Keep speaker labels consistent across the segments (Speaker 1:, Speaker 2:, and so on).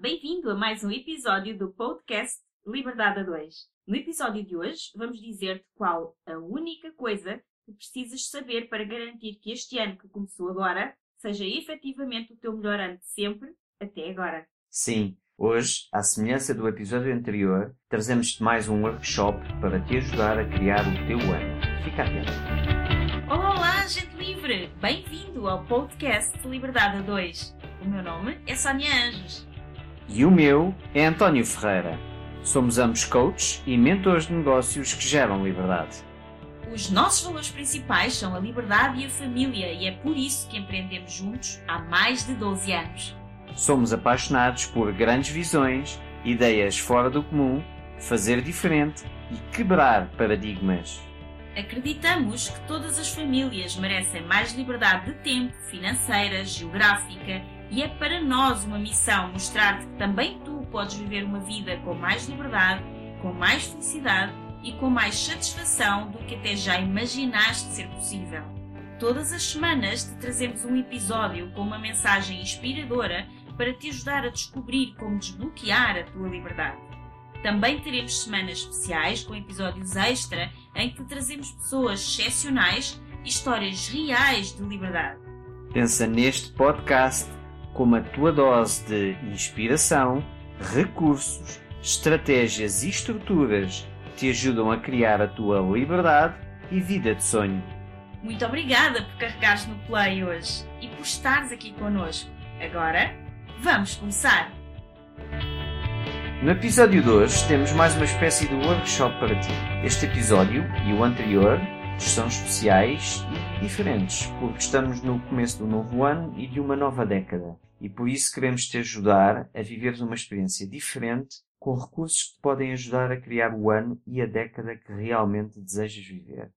Speaker 1: bem-vindo a mais um episódio do podcast Liberdade a 2. No episódio de hoje, vamos dizer-te qual a única coisa que precisas saber para garantir que este ano que começou agora seja efetivamente o teu melhor ano de sempre até agora.
Speaker 2: Sim, hoje, à semelhança do episódio anterior, trazemos-te mais um workshop para te ajudar a criar o teu ano. Fica atento.
Speaker 1: Olá, gente livre! Bem-vindo ao podcast Liberdade a 2. O meu nome é Sónia Anjos.
Speaker 2: E o meu é António Ferreira. Somos ambos coaches e mentores de negócios que geram liberdade.
Speaker 1: Os nossos valores principais são a liberdade e a família, e é por isso que empreendemos juntos há mais de 12 anos.
Speaker 2: Somos apaixonados por grandes visões, ideias fora do comum, fazer diferente e quebrar paradigmas.
Speaker 1: Acreditamos que todas as famílias merecem mais liberdade de tempo, financeira, geográfica e é para nós uma missão mostrar-te que também tu podes viver uma vida com mais liberdade, com mais felicidade e com mais satisfação do que até já imaginaste ser possível. Todas as semanas te trazemos um episódio com uma mensagem inspiradora para te ajudar a descobrir como desbloquear a tua liberdade. Também teremos semanas especiais com episódios extra em que te trazemos pessoas excepcionais e histórias reais de liberdade.
Speaker 2: Pensa neste podcast como a tua dose de inspiração, recursos, estratégias e estruturas que te ajudam a criar a tua liberdade e vida de sonho.
Speaker 1: Muito obrigada por carregares no play hoje e por estares aqui connosco. Agora, vamos começar!
Speaker 2: No episódio de hoje temos mais uma espécie de workshop para ti. Este episódio e o anterior são especiais e diferentes, porque estamos no começo do novo ano e de uma nova década. E por isso queremos te ajudar a viveres uma experiência diferente com recursos que te podem ajudar a criar o ano e a década que realmente desejas viver.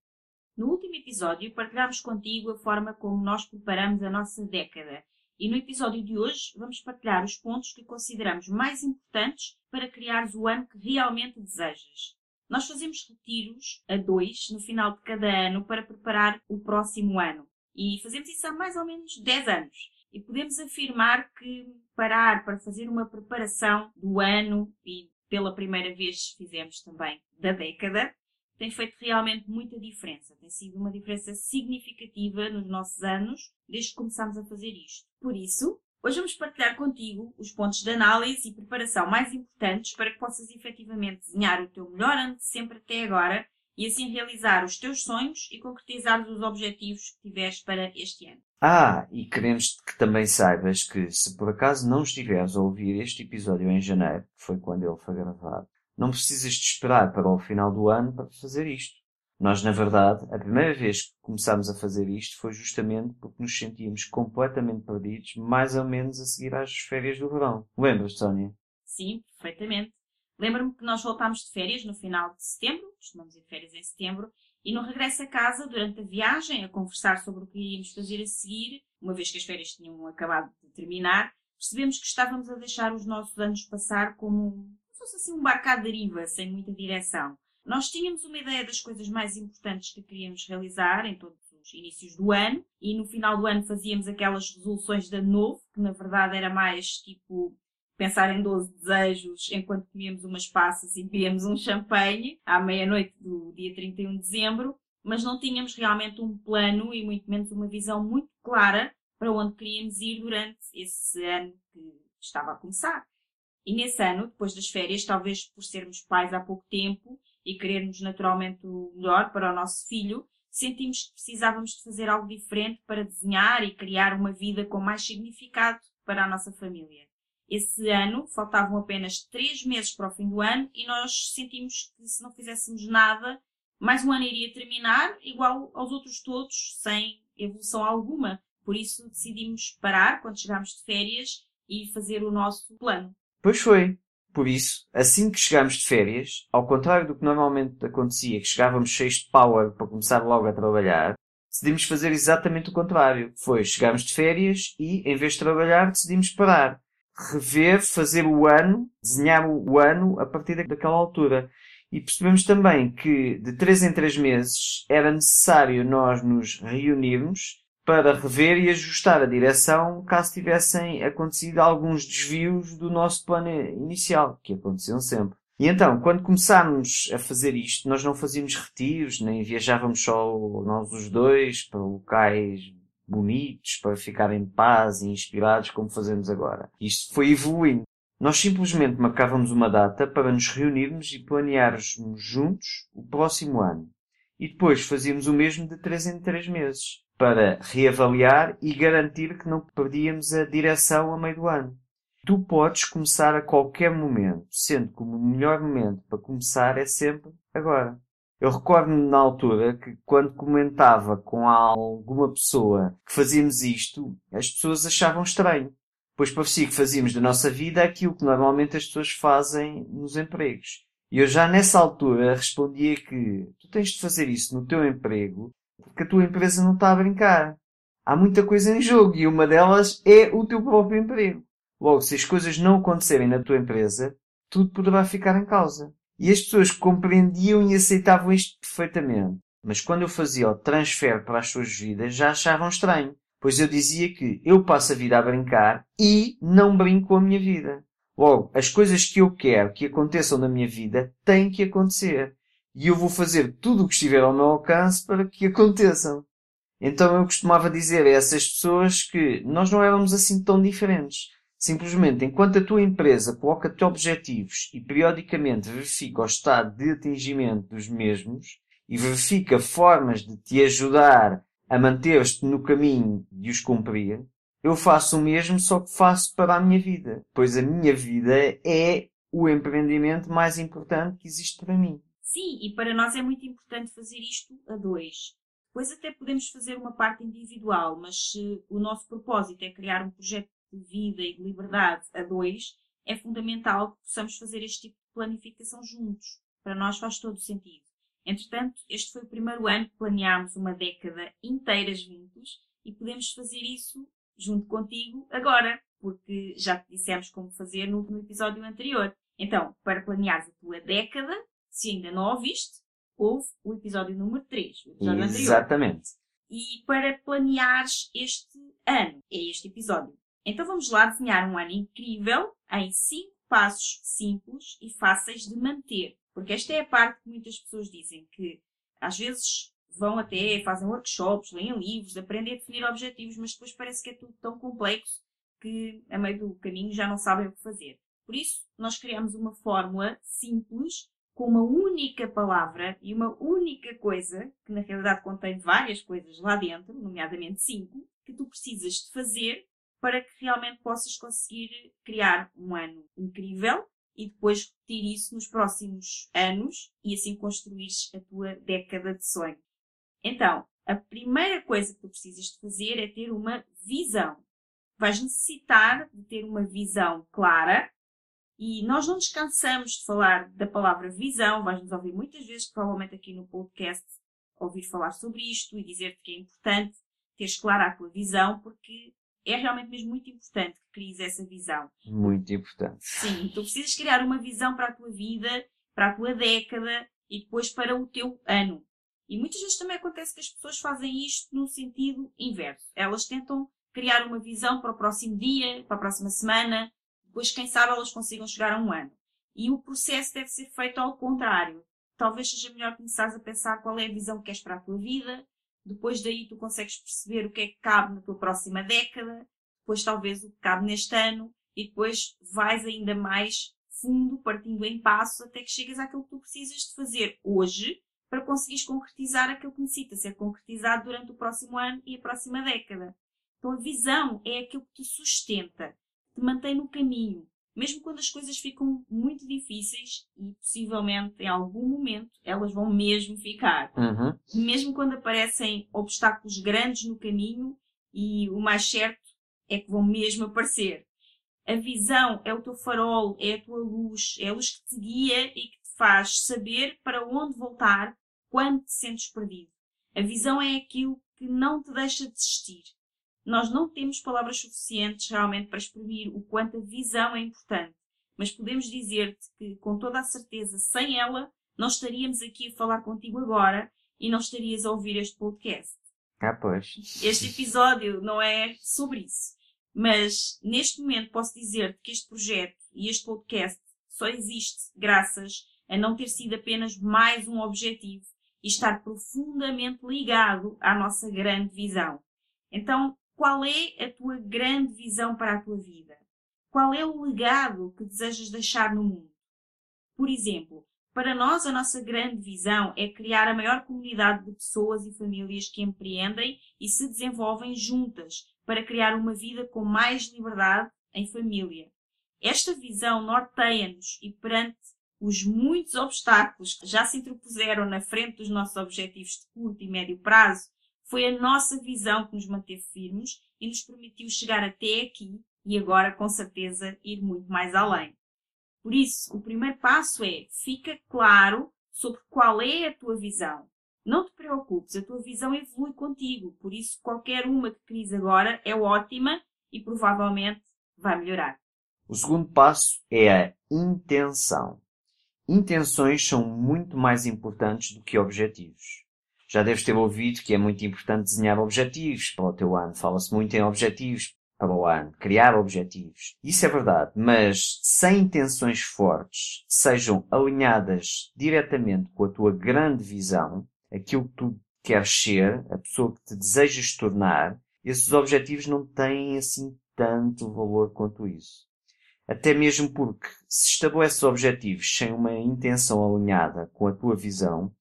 Speaker 1: No último episódio partilhámos contigo a forma como nós preparamos a nossa década e no episódio de hoje vamos partilhar os pontos que consideramos mais importantes para criares o ano que realmente desejas. Nós fazemos retiros a dois no final de cada ano para preparar o próximo ano. E fazemos isso há mais ou menos 10 anos. E podemos afirmar que parar para fazer uma preparação do ano e pela primeira vez fizemos também da década, tem feito realmente muita diferença. Tem sido uma diferença significativa nos nossos anos desde que começámos a fazer isto. Por isso, hoje vamos partilhar contigo os pontos de análise e preparação mais importantes para que possas efetivamente desenhar o teu melhor ano de sempre até agora e assim realizar os teus sonhos e concretizar os objetivos que tiveres para este ano.
Speaker 2: Ah, e queremos que também saibas que se por acaso não estiveres a ouvir este episódio em janeiro, que foi quando ele foi gravado, não precisas de esperar para o final do ano para fazer isto. Nós, na verdade, a primeira vez que começámos a fazer isto foi justamente porque nos sentíamos completamente perdidos, mais ou menos a seguir às férias do verão. Lembras, Sónia?
Speaker 1: Sim, perfeitamente. Lembro-me que nós voltámos de férias no final de setembro, costumamos ir férias em setembro, e no regresso a casa, durante a viagem, a conversar sobre o que iríamos fazer a seguir, uma vez que as férias tinham acabado de terminar, percebemos que estávamos a deixar os nossos anos passar como, como se fosse assim um barco à deriva, sem muita direção. Nós tínhamos uma ideia das coisas mais importantes que queríamos realizar em todos os inícios do ano, e no final do ano fazíamos aquelas resoluções de ano novo, que na verdade era mais tipo pensar em 12 desejos enquanto comíamos umas passas e bebíamos um champanhe à meia-noite do dia 31 de dezembro, mas não tínhamos realmente um plano e muito menos uma visão muito clara para onde queríamos ir durante esse ano que estava a começar. E nesse ano, depois das férias, talvez por sermos pais há pouco tempo e querermos naturalmente o melhor para o nosso filho, sentimos que precisávamos de fazer algo diferente para desenhar e criar uma vida com mais significado para a nossa família. Esse ano faltavam apenas três meses para o fim do ano e nós sentimos que se não fizéssemos nada, mais um ano iria terminar igual aos outros todos, sem evolução alguma. Por isso decidimos parar quando chegámos de férias e fazer o nosso plano.
Speaker 2: Pois foi. Por isso, assim que chegámos de férias, ao contrário do que normalmente acontecia, que chegávamos cheios de power para começar logo a trabalhar, decidimos fazer exatamente o contrário. Foi, chegámos de férias e, em vez de trabalhar, decidimos parar rever, fazer o ano, desenhar o ano a partir daquela altura. E percebemos também que de três em três meses era necessário nós nos reunirmos para rever e ajustar a direção caso tivessem acontecido alguns desvios do nosso plano inicial, que aconteciam sempre. E então, quando começámos a fazer isto, nós não fazíamos retiros, nem viajávamos só nós os dois para locais bonitos, para ficar em paz e inspirados como fazemos agora. Isto foi evoluindo. Nós simplesmente marcávamos uma data para nos reunirmos e planearmos juntos o próximo ano. E depois fazíamos o mesmo de três em três meses, para reavaliar e garantir que não perdíamos a direção a meio do ano. Tu podes começar a qualquer momento, sendo que o melhor momento para começar é sempre agora. Eu recordo-me na altura que quando comentava com alguma pessoa que fazíamos isto, as pessoas achavam estranho, pois parecia que fazíamos da nossa vida aquilo que normalmente as pessoas fazem nos empregos. E eu já nessa altura respondia que tu tens de fazer isso no teu emprego porque a tua empresa não está a brincar. Há muita coisa em jogo e uma delas é o teu próprio emprego. Logo, se as coisas não acontecerem na tua empresa, tudo poderá ficar em causa. E as pessoas compreendiam e aceitavam isto perfeitamente. Mas quando eu fazia o transfer para as suas vidas, já achavam estranho. Pois eu dizia que eu passo a vida a brincar e não brinco com a minha vida. Logo, as coisas que eu quero que aconteçam na minha vida têm que acontecer. E eu vou fazer tudo o que estiver ao meu alcance para que aconteçam. Então eu costumava dizer a essas pessoas que nós não éramos assim tão diferentes. Simplesmente, enquanto a tua empresa coloca-te objetivos e periodicamente verifica o estado de atingimento dos mesmos e verifica formas de te ajudar a manter-te no caminho de os cumprir, eu faço o mesmo, só que faço para a minha vida, pois a minha vida é o empreendimento mais importante que existe para mim.
Speaker 1: Sim, e para nós é muito importante fazer isto a dois. Depois até podemos fazer uma parte individual, mas se o nosso propósito é criar um projeto de vida e de liberdade a dois, é fundamental que possamos fazer este tipo de planificação juntos. Para nós faz todo o sentido. Entretanto, este foi o primeiro ano que planeámos uma década inteira juntos e podemos fazer isso junto contigo agora, porque já te dissemos como fazer no, no episódio anterior. Então, para planeares a tua década, se ainda não ouviste, ouve o episódio número 3, o episódio
Speaker 2: Exatamente.
Speaker 1: anterior. E para planeares este ano, é este episódio. Então vamos lá desenhar um ano incrível em 5 passos simples e fáceis de manter. Porque esta é a parte que muitas pessoas dizem que às vezes vão até, fazem workshops, leem livros, aprendem a definir objetivos, mas depois parece que é tudo tão complexo que a meio do caminho já não sabem o que fazer. Por isso, nós criamos uma fórmula simples com uma única palavra e uma única coisa, que na realidade contém várias coisas lá dentro, nomeadamente cinco, que tu precisas de fazer para que realmente possas conseguir criar um ano incrível e depois repetir isso nos próximos anos e assim construires a tua década de sonho. Então, a primeira coisa que tu precisas de fazer é ter uma visão. Vais necessitar de ter uma visão clara e nós não descansamos de falar da palavra visão. Vais-nos ouvir muitas vezes, provavelmente aqui no podcast, ouvir falar sobre isto e dizer-te que é importante teres clara a tua visão, porque é realmente mesmo muito importante que cries essa visão.
Speaker 2: Muito importante.
Speaker 1: Sim, tu precisas criar uma visão para a tua vida, para a tua década e depois para o teu ano. E muitas vezes também acontece que as pessoas fazem isto no sentido inverso. Elas tentam criar uma visão para o próximo dia, para a próxima semana, depois, quem sabe, elas consigam chegar a um ano. E o processo deve ser feito ao contrário. Talvez seja melhor começares a pensar qual é a visão que queres para a tua vida, depois daí tu consegues perceber o que é que cabe na tua próxima década, depois talvez o que cabe neste ano, e depois vais ainda mais fundo, partindo em passos, até que chegas àquilo que tu precisas de fazer hoje para conseguires concretizar aquilo que necessita ser concretizado durante o próximo ano e a próxima década. Então a visão é aquilo que te sustenta, te mantém no caminho, mesmo quando as coisas ficam muito difíceis e possivelmente em algum momento elas vão mesmo ficar.
Speaker 2: Uhum.
Speaker 1: Mesmo quando aparecem obstáculos grandes no caminho e o mais certo é que vão mesmo aparecer. A visão é o teu farol, é a tua luz, é a luz que te guia e que te faz saber para onde voltar quando te sentes perdido. A visão é aquilo que não te deixa desistir. Nós não temos palavras suficientes realmente para exprimir o quanto a visão é importante, mas podemos dizer-te que, com toda a certeza, sem ela, não estaríamos aqui a falar contigo agora e não estarias a ouvir este podcast.
Speaker 2: Ah, pois.
Speaker 1: Este episódio não é sobre isso. Mas neste momento posso dizer que este projeto e este podcast só existe graças a não ter sido apenas mais um objetivo e estar profundamente ligado à nossa grande visão. Então, qual é a tua grande visão para a tua vida? Qual é o legado que desejas deixar no mundo? Por exemplo, para nós, a nossa grande visão é criar a maior comunidade de pessoas e famílias que empreendem e se desenvolvem juntas para criar uma vida com mais liberdade em família. Esta visão norteia-nos e perante os muitos obstáculos que já se interpuseram na frente dos nossos objetivos de curto e médio prazo, foi a nossa visão que nos manteve firmes e nos permitiu chegar até aqui e agora, com certeza, ir muito mais além. Por isso, o primeiro passo é fica claro sobre qual é a tua visão. Não te preocupes, a tua visão evolui contigo, por isso qualquer uma que cries agora é ótima e provavelmente vai melhorar.
Speaker 2: O segundo passo é a intenção. Intenções são muito mais importantes do que objetivos. Já deves ter ouvido que é muito importante desenhar objetivos para o teu ano. Fala-se muito em objetivos para o ano, criar objetivos. Isso é verdade, mas sem intenções fortes, sejam alinhadas diretamente com a tua grande visão, aquilo que tu queres ser, a pessoa que te desejas tornar, esses objetivos não têm assim tanto valor quanto isso. Até mesmo porque, se estabeleces objetivos sem uma intenção alinhada com a tua visão,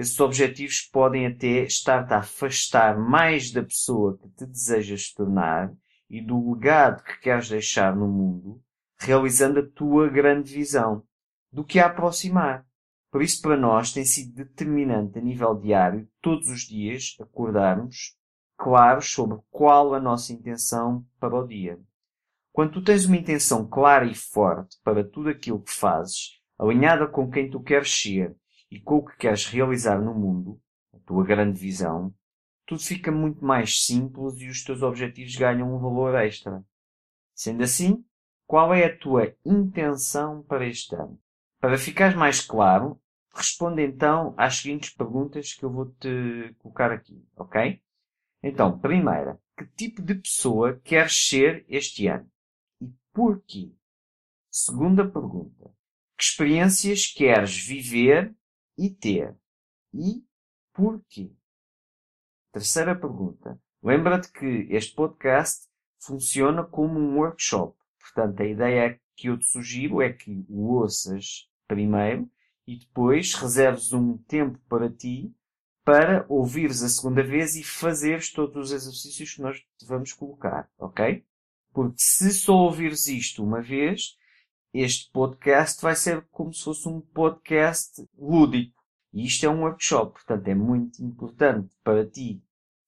Speaker 2: esses objetivos podem até estar-te a afastar mais da pessoa que te desejas tornar e do legado que queres deixar no mundo, realizando a tua grande visão, do que a aproximar. Por isso, para nós, tem sido determinante a nível diário, todos os dias, acordarmos claros sobre qual a nossa intenção para o dia. Quando tu tens uma intenção clara e forte para tudo aquilo que fazes, alinhada com quem tu queres ser e com o que queres realizar no mundo, a tua grande visão, tudo fica muito mais simples e os teus objetivos ganham um valor extra. Sendo assim, qual é a tua intenção para este ano? Para ficares mais claro, responde então às seguintes perguntas que eu vou te colocar aqui, ok? Então, primeira, que tipo de pessoa queres ser este ano? E porquê? Segunda pergunta, que experiências queres viver e ter? E porquê? Terceira pergunta. Lembra-te que este podcast funciona como um workshop. Portanto, a ideia que eu te sugiro é que o ouças primeiro e depois reserves um tempo para ti para ouvires a segunda vez e fazeres todos os exercícios que nós te vamos colocar, ok? Porque se só ouvires isto uma vez, este podcast vai ser como se fosse um podcast lúdico. E isto é um workshop, portanto é muito importante para ti,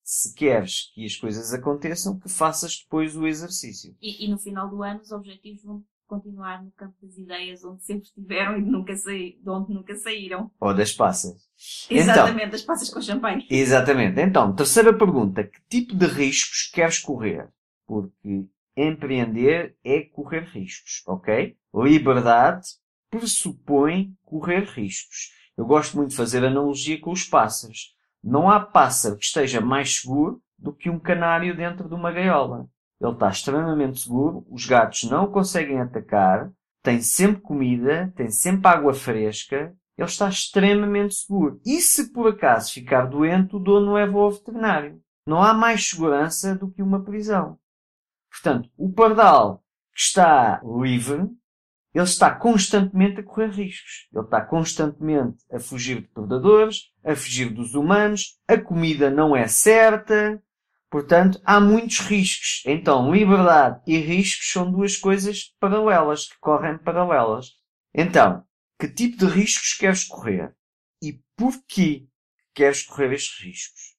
Speaker 2: se queres que as coisas aconteçam, que faças depois o exercício.
Speaker 1: E, e no final do ano os objetivos vão continuar no campo das ideias onde sempre estiveram e nunca saí, de onde nunca saíram.
Speaker 2: Ou das passas.
Speaker 1: Exatamente, então, das passas com champanhe.
Speaker 2: Exatamente. Então, terceira pergunta. Que tipo de riscos queres correr? Porque empreender é correr riscos, ok? Liberdade pressupõe correr riscos. Eu gosto muito de fazer analogia com os pássaros. Não há pássaro que esteja mais seguro do que um canário dentro de uma gaiola. Ele está extremamente seguro, os gatos não o conseguem atacar, tem sempre comida, tem sempre água fresca, ele está extremamente seguro. E se por acaso ficar doente, o dono leva ao veterinário. Não há mais segurança do que uma prisão. Portanto, o pardal que está livre ele está constantemente a correr riscos. Ele está constantemente a fugir de predadores, a fugir dos humanos, a comida não é certa, portanto, há muitos riscos. Então, liberdade e riscos são duas coisas paralelas, que correm paralelas. Então, que tipo de riscos queres correr? E porquê queres correr estes riscos?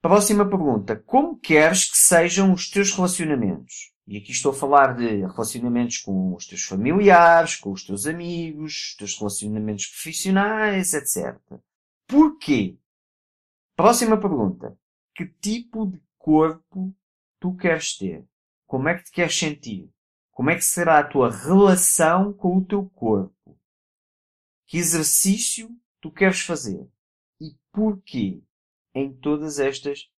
Speaker 2: Próxima pergunta. Como queres que sejam os teus relacionamentos? E aqui estou a falar de relacionamentos com os teus familiares, com os teus amigos, os teus relacionamentos profissionais, etc. Porquê? Próxima pergunta. Que tipo de corpo tu queres ter? Como é que te queres sentir? Como é que será a tua relação com o teu corpo? Que exercício tu queres fazer? E porquê? Em todas estas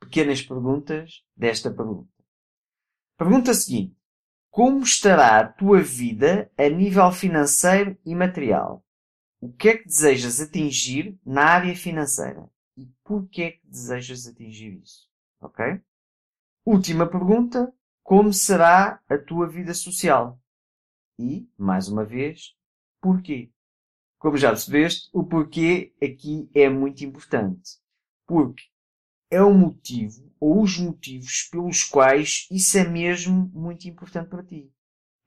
Speaker 2: pequenas perguntas desta pergunta. Pergunta seguinte. Como estará a tua vida a nível financeiro e material? O que é que desejas atingir na área financeira? E por que é que desejas atingir isso? Ok? Última pergunta. Como será a tua vida social? E, mais uma vez, porquê? Como já percebeste, o porquê aqui é muito importante. Porque é o motivo ou os motivos pelos quais isso é mesmo muito importante para ti.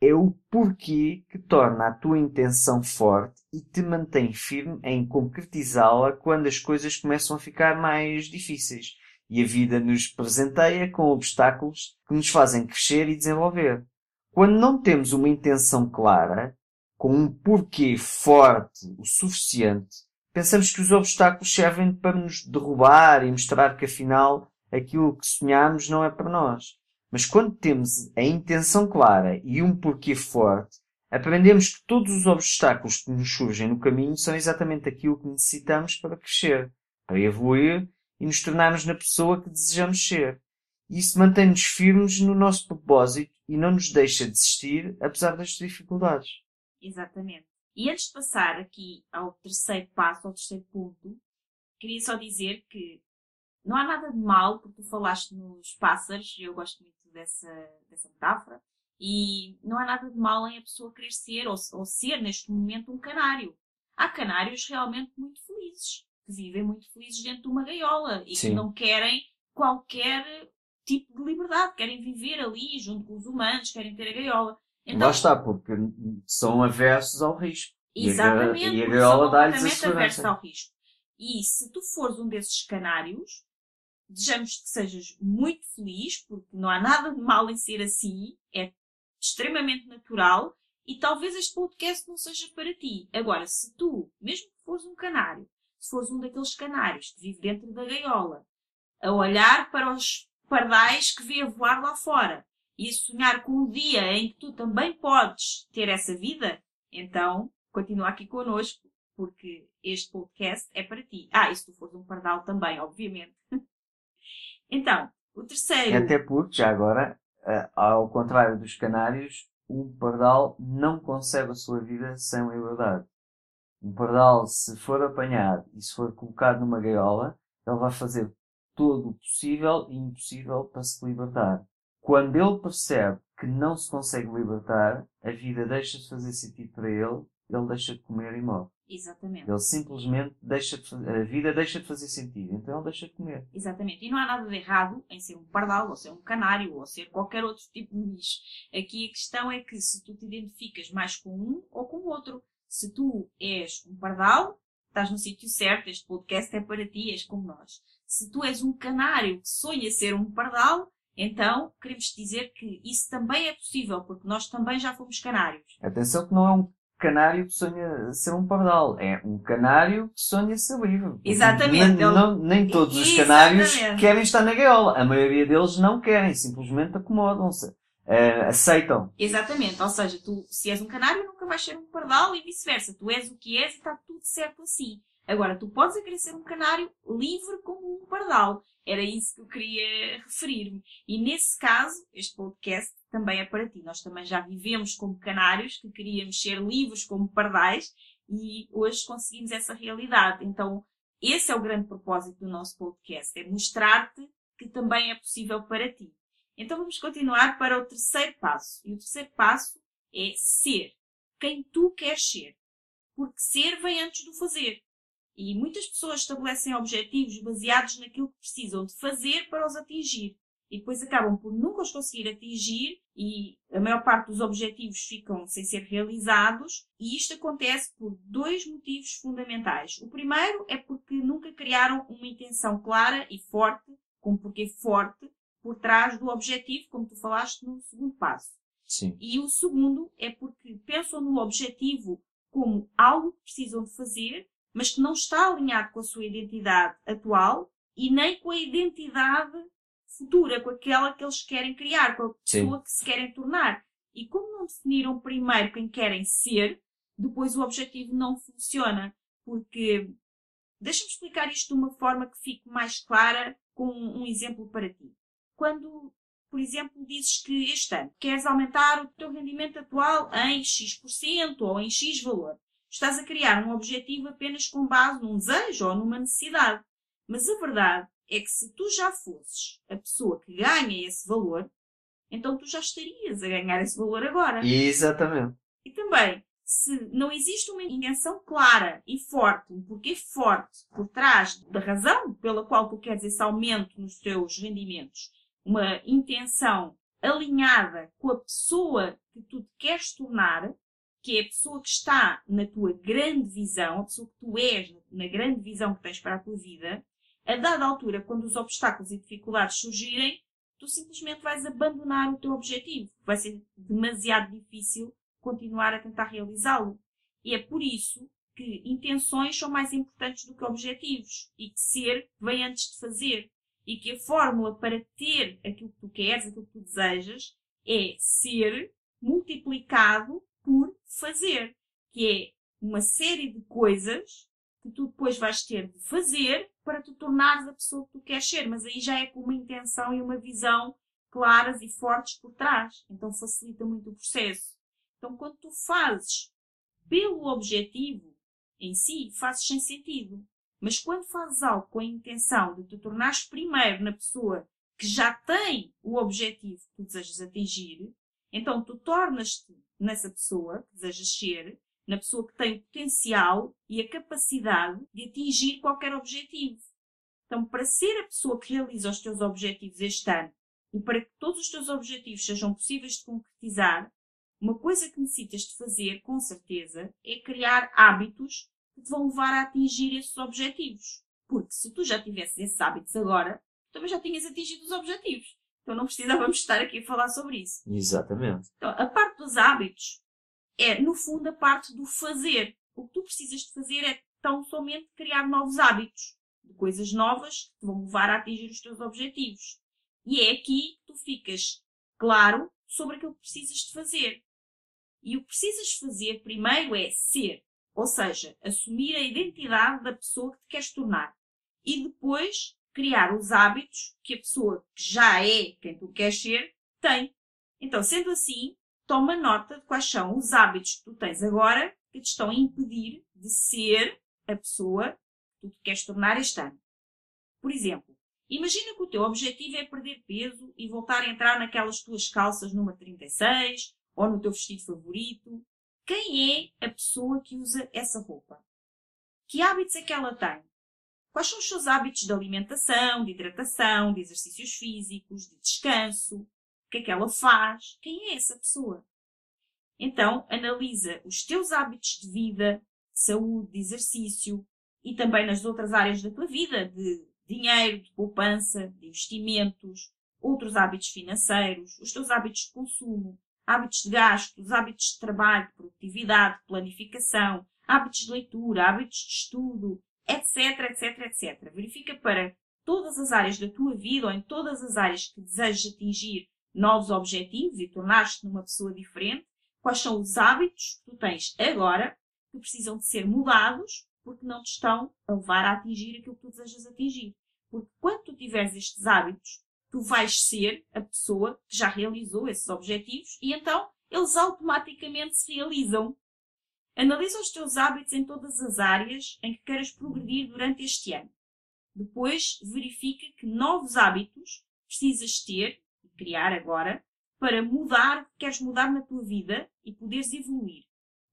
Speaker 2: É o porquê que torna a tua intenção forte e te mantém firme em concretizá-la quando as coisas começam a ficar mais difíceis e a vida nos presenteia com obstáculos que nos fazem crescer e desenvolver. Quando não temos uma intenção clara, com um porquê forte o suficiente, pensamos que os obstáculos servem para nos derrubar e mostrar que afinal aquilo que sonhamos não é para nós. Mas quando temos a intenção clara e um porquê forte, aprendemos que todos os obstáculos que nos surgem no caminho são exatamente aquilo que necessitamos para crescer, para evoluir e nos tornarmos na pessoa que desejamos ser. Isso mantém-nos firmes no nosso propósito e não nos deixa desistir, apesar das dificuldades.
Speaker 1: Exatamente. E antes de passar aqui ao terceiro passo, ao terceiro ponto, queria só dizer que não há nada de mal, porque tu falaste nos pássaros, eu gosto muito dessa, dessa metáfora, e não há nada de mal em a pessoa querer ser, ou, ou ser neste momento, um canário. Há canários realmente muito felizes, que vivem muito felizes dentro de uma gaiola e Sim. que não querem qualquer tipo de liberdade, querem viver ali junto com os humanos, querem ter a gaiola.
Speaker 2: Então, Lá está, porque são aversos ao risco.
Speaker 1: Exatamente, e a, e a gaiola dá-lhes a segurança. ao risco. E se tu fores um desses canários, desejamos que sejas muito feliz, porque não há nada de mal em ser assim, é extremamente natural e talvez este podcast não seja para ti. Agora, se tu, mesmo que fores um canário, se fores um daqueles canários que vive dentro da gaiola, a olhar para os pardais que vê voar lá fora e sonhar com o dia em que tu também podes ter essa vida, então continua aqui connosco, porque este podcast é para ti. Ah, e se tu fores um pardal também, obviamente. então, o terceiro.
Speaker 2: Até porque, já agora, eh, ao contrário dos canários, um pardal não concebe a sua vida sem liberdade. Um pardal, se for apanhado e se for colocado numa gaiola, ele vai fazer todo o possível e impossível para se libertar. Quando ele percebe que não se consegue libertar, a vida deixa de fazer sentido para ele, ele deixa de comer e morre.
Speaker 1: Exatamente.
Speaker 2: Ele simplesmente deixa de, a vida deixa de fazer sentido, então ele deixa de comer.
Speaker 1: Exatamente. E não há nada de errado em ser um pardal, ou ser um canário, ou ser qualquer outro tipo de bicho. Aqui a questão é que se tu te identificas mais com um ou com o outro. Se tu és um pardal, estás no sítio certo, este podcast é para ti, és como nós. Se tu és um canário que sonha ser um pardal, então queremos dizer que isso também é possível, porque nós também já fomos canários.
Speaker 2: Atenção que não é um canário que sonha ser um pardal, é um canário que sonha ser livre.
Speaker 1: Exatamente.
Speaker 2: Nem, não, nem todos os canários querem estar na gaiola. A maioria deles não querem, simplesmente acomodam-se. Uh, aceitam.
Speaker 1: Exatamente. Ou seja, tu, se és um canário, nunca vais ser um pardal e vice-versa. Tu és o que és e está tudo certo assim. Agora, tu podes querer um canário livre como um pardal. Era isso que eu queria referir-me. E nesse caso, este podcast também é para ti. Nós também já vivemos como canários, que queríamos ser livres como pardais, e hoje conseguimos essa realidade. Então, esse é o grande propósito do nosso podcast, é mostrar-te que também é possível para ti. Então vamos continuar para o terceiro passo. E o terceiro passo é ser quem tu queres ser. Porque ser vem antes do fazer. E muitas pessoas estabelecem objetivos baseados naquilo que precisam de fazer para os atingir. E depois acabam por nunca os conseguir atingir e a maior parte dos objetivos ficam sem ser realizados. E isto acontece por dois motivos fundamentais. O primeiro é porque nunca criaram uma intenção clara e forte, com um porquê forte, por trás do objetivo, como tu falaste no segundo passo.
Speaker 2: Sim.
Speaker 1: E o segundo é porque pensam no objetivo como algo que precisam de fazer mas que não está alinhado com a sua identidade atual e nem com a identidade futura, com aquela que eles querem criar, com a pessoa Sim. que se querem tornar. E como não definiram primeiro quem querem ser, depois o objetivo não funciona. Porque, deixa-me explicar isto de uma forma que fique mais clara com um exemplo para ti. Quando, por exemplo, dizes que este ano queres aumentar o teu rendimento atual em X% ou em X valor, estás a criar um objetivo apenas com base num desejo ou numa necessidade. Mas a verdade é que se tu já fosses a pessoa que ganha esse valor, então tu já estarias a ganhar esse valor agora.
Speaker 2: Exatamente.
Speaker 1: E também, se não existe uma intenção clara e forte, um porquê forte por trás da razão pela qual tu queres esse aumento nos teus rendimentos, uma intenção alinhada com a pessoa que tu te queres tornar, que é a pessoa que está na tua grande visão, a pessoa que tu és na grande visão que tens para a tua vida, a dada altura, quando os obstáculos e dificuldades surgirem, tu simplesmente vais abandonar o teu objetivo. Vai ser demasiado difícil continuar a tentar realizá-lo. E é por isso que intenções são mais importantes do que objetivos e que ser vem antes de fazer. E que a fórmula para ter aquilo que tu queres, aquilo que tu desejas, é ser multiplicado fazer. Que é uma série de coisas que tu depois vais ter de fazer para te tornares a pessoa que tu queres ser. Mas aí já é com uma intenção e uma visão claras e fortes por trás. Então facilita muito o processo. Então, quando tu fazes pelo objetivo em si, fazes sem sentido. Mas quando fazes algo com a intenção de te tornares primeiro na pessoa que já tem o objetivo que tu desejas atingir, então tu tornas-te nessa pessoa que desejas ser, na pessoa que tem o potencial e a capacidade de atingir qualquer objetivo. Então, para ser a pessoa que realiza os teus objetivos este ano e para que todos os teus objetivos sejam possíveis de concretizar, uma coisa que necessitas de fazer, com certeza, é criar hábitos que te vão levar a atingir esses objetivos. Porque se tu já tivesses esses hábitos agora, também já tinhas atingido os objetivos. Então não precisávamos estar aqui a falar sobre isso.
Speaker 2: Exatamente.
Speaker 1: Então, a parte dos hábitos é, no fundo, a parte do fazer. O que tu precisas de fazer é tão somente criar novos hábitos, de coisas novas que te vão levar a atingir os teus objetivos. E é aqui que tu ficas claro sobre aquilo que precisas de fazer. E o que precisas fazer primeiro é ser, ou seja, assumir a identidade da pessoa que te queres tornar. E depois criar os hábitos que a pessoa que já é quem tu queres ser tem. Então, sendo assim, toma nota de quais são os hábitos que tu tens agora que te estão a impedir de ser a pessoa que tu queres tornar este ano. Por exemplo, imagina que o teu objetivo é perder peso e voltar a entrar naquelas tuas calças número 36 ou no teu vestido favorito. Quem é a pessoa que usa essa roupa? Que hábitos é que ela tem? Quais são os seus hábitos de alimentação, de hidratação, de exercícios físicos, de descanso? O que é que ela faz? Quem é essa pessoa? Então, analisa os teus hábitos de vida, de saúde, de exercício e também nas outras áreas da tua vida, de dinheiro, de poupança, de investimentos, outros hábitos financeiros, os teus hábitos de consumo, hábitos de gastos, hábitos de trabalho, produtividade, planificação, hábitos de leitura, hábitos de estudo, etc, etc, etc. Verifica para todas as áreas da tua vida ou em todas as áreas que desejas atingir novos objetivos e tornar-te numa pessoa diferente, quais são os hábitos que tu tens agora que precisam de ser mudados porque não te estão a levar a atingir aquilo que tu desejas atingir. Porque quando tu tiveres estes hábitos, tu vais ser a pessoa que já realizou esses objetivos e então eles automaticamente se realizam. Analisa os teus hábitos em todas as áreas em que queiras progredir durante este ano. Depois, verifica que novos hábitos precisas ter e criar agora para mudar o que queres mudar na tua vida e poderes evoluir.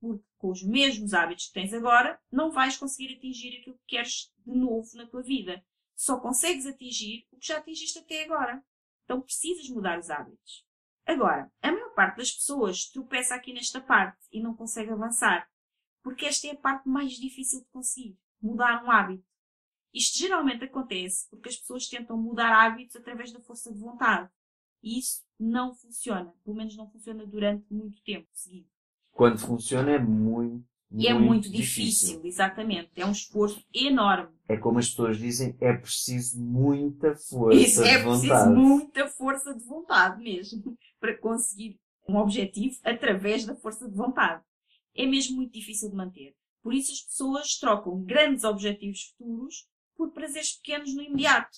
Speaker 1: Porque com os mesmos hábitos que tens agora, não vais conseguir atingir aquilo que queres de novo na tua vida só consegues atingir o que já atingiste até agora. Então precisas mudar os hábitos. Agora, a maior parte das pessoas tropeça aqui nesta parte e não consegue avançar. Porque esta é a parte mais difícil de conseguir. Mudar um hábito. Isto geralmente acontece porque as pessoas tentam mudar hábitos através da força de vontade. E isso não funciona. Pelo menos não funciona durante muito tempo seguido.
Speaker 2: Quando funciona é muito
Speaker 1: e é muito difícil. difícil, exatamente. É um esforço enorme.
Speaker 2: É como as pessoas dizem, é preciso muita força
Speaker 1: Isso,
Speaker 2: de
Speaker 1: é
Speaker 2: vontade.
Speaker 1: preciso muita força de vontade mesmo para conseguir um objetivo através da força de vontade. É mesmo muito difícil de manter. Por isso as pessoas trocam grandes objetivos futuros por prazeres pequenos no imediato.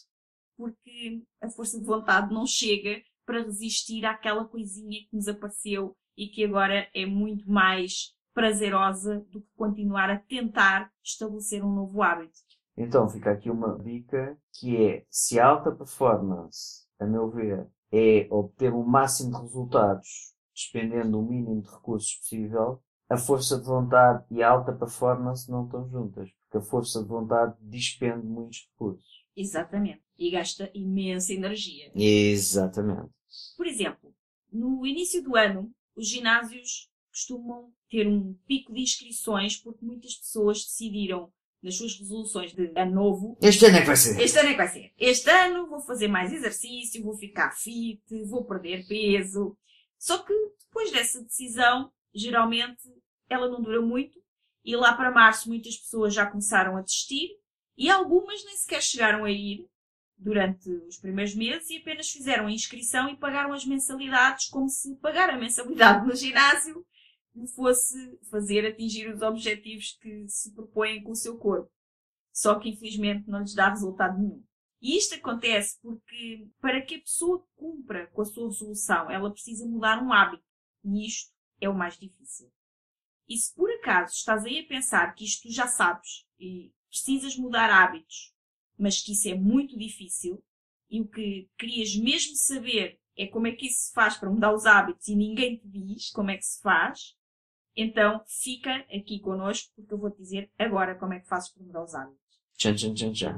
Speaker 1: porque a força de vontade não chega para resistir àquela coisinha que nos apareceu e que agora é muito mais prazerosa do que continuar a tentar estabelecer um novo hábito.
Speaker 2: Então fica aqui uma dica que é se a alta performance, a meu ver, é obter o máximo de resultados despendendo o mínimo de recursos possível, a força de vontade e a alta performance não estão juntas, porque a força de vontade despende muitos recursos.
Speaker 1: Exatamente. E gasta imensa energia.
Speaker 2: Exatamente.
Speaker 1: Por exemplo, no início do ano, os ginásios costumam ter um pico de inscrições porque muitas pessoas decidiram nas suas resoluções de ano novo.
Speaker 2: Este ano é que vai ser.
Speaker 1: Este ano é que vai ser. Este ano vou fazer mais exercício, vou ficar fit, vou perder peso. Só que depois dessa decisão, geralmente ela não dura muito e lá para março muitas pessoas já começaram a desistir e algumas nem sequer chegaram a ir durante os primeiros meses e apenas fizeram a inscrição e pagaram as mensalidades como se pagar a mensalidade no ginásio fosse fazer atingir os objetivos que se propõem com o seu corpo. Só que infelizmente não lhes dá resultado nenhum. E isto acontece porque para que a pessoa cumpra com a sua resolução, ela precisa mudar um hábito. E isto é o mais difícil. E se por acaso estás aí a pensar que isto tu já sabes e precisas mudar hábitos, mas que isso é muito difícil, e o que querias mesmo saber é como é que isso se faz para mudar os hábitos e ninguém te diz como é que se faz, então fica aqui connosco porque eu vou te dizer agora como é que fazes para mudar os hábitos.
Speaker 2: Tchan, tchan, tchan, tchan.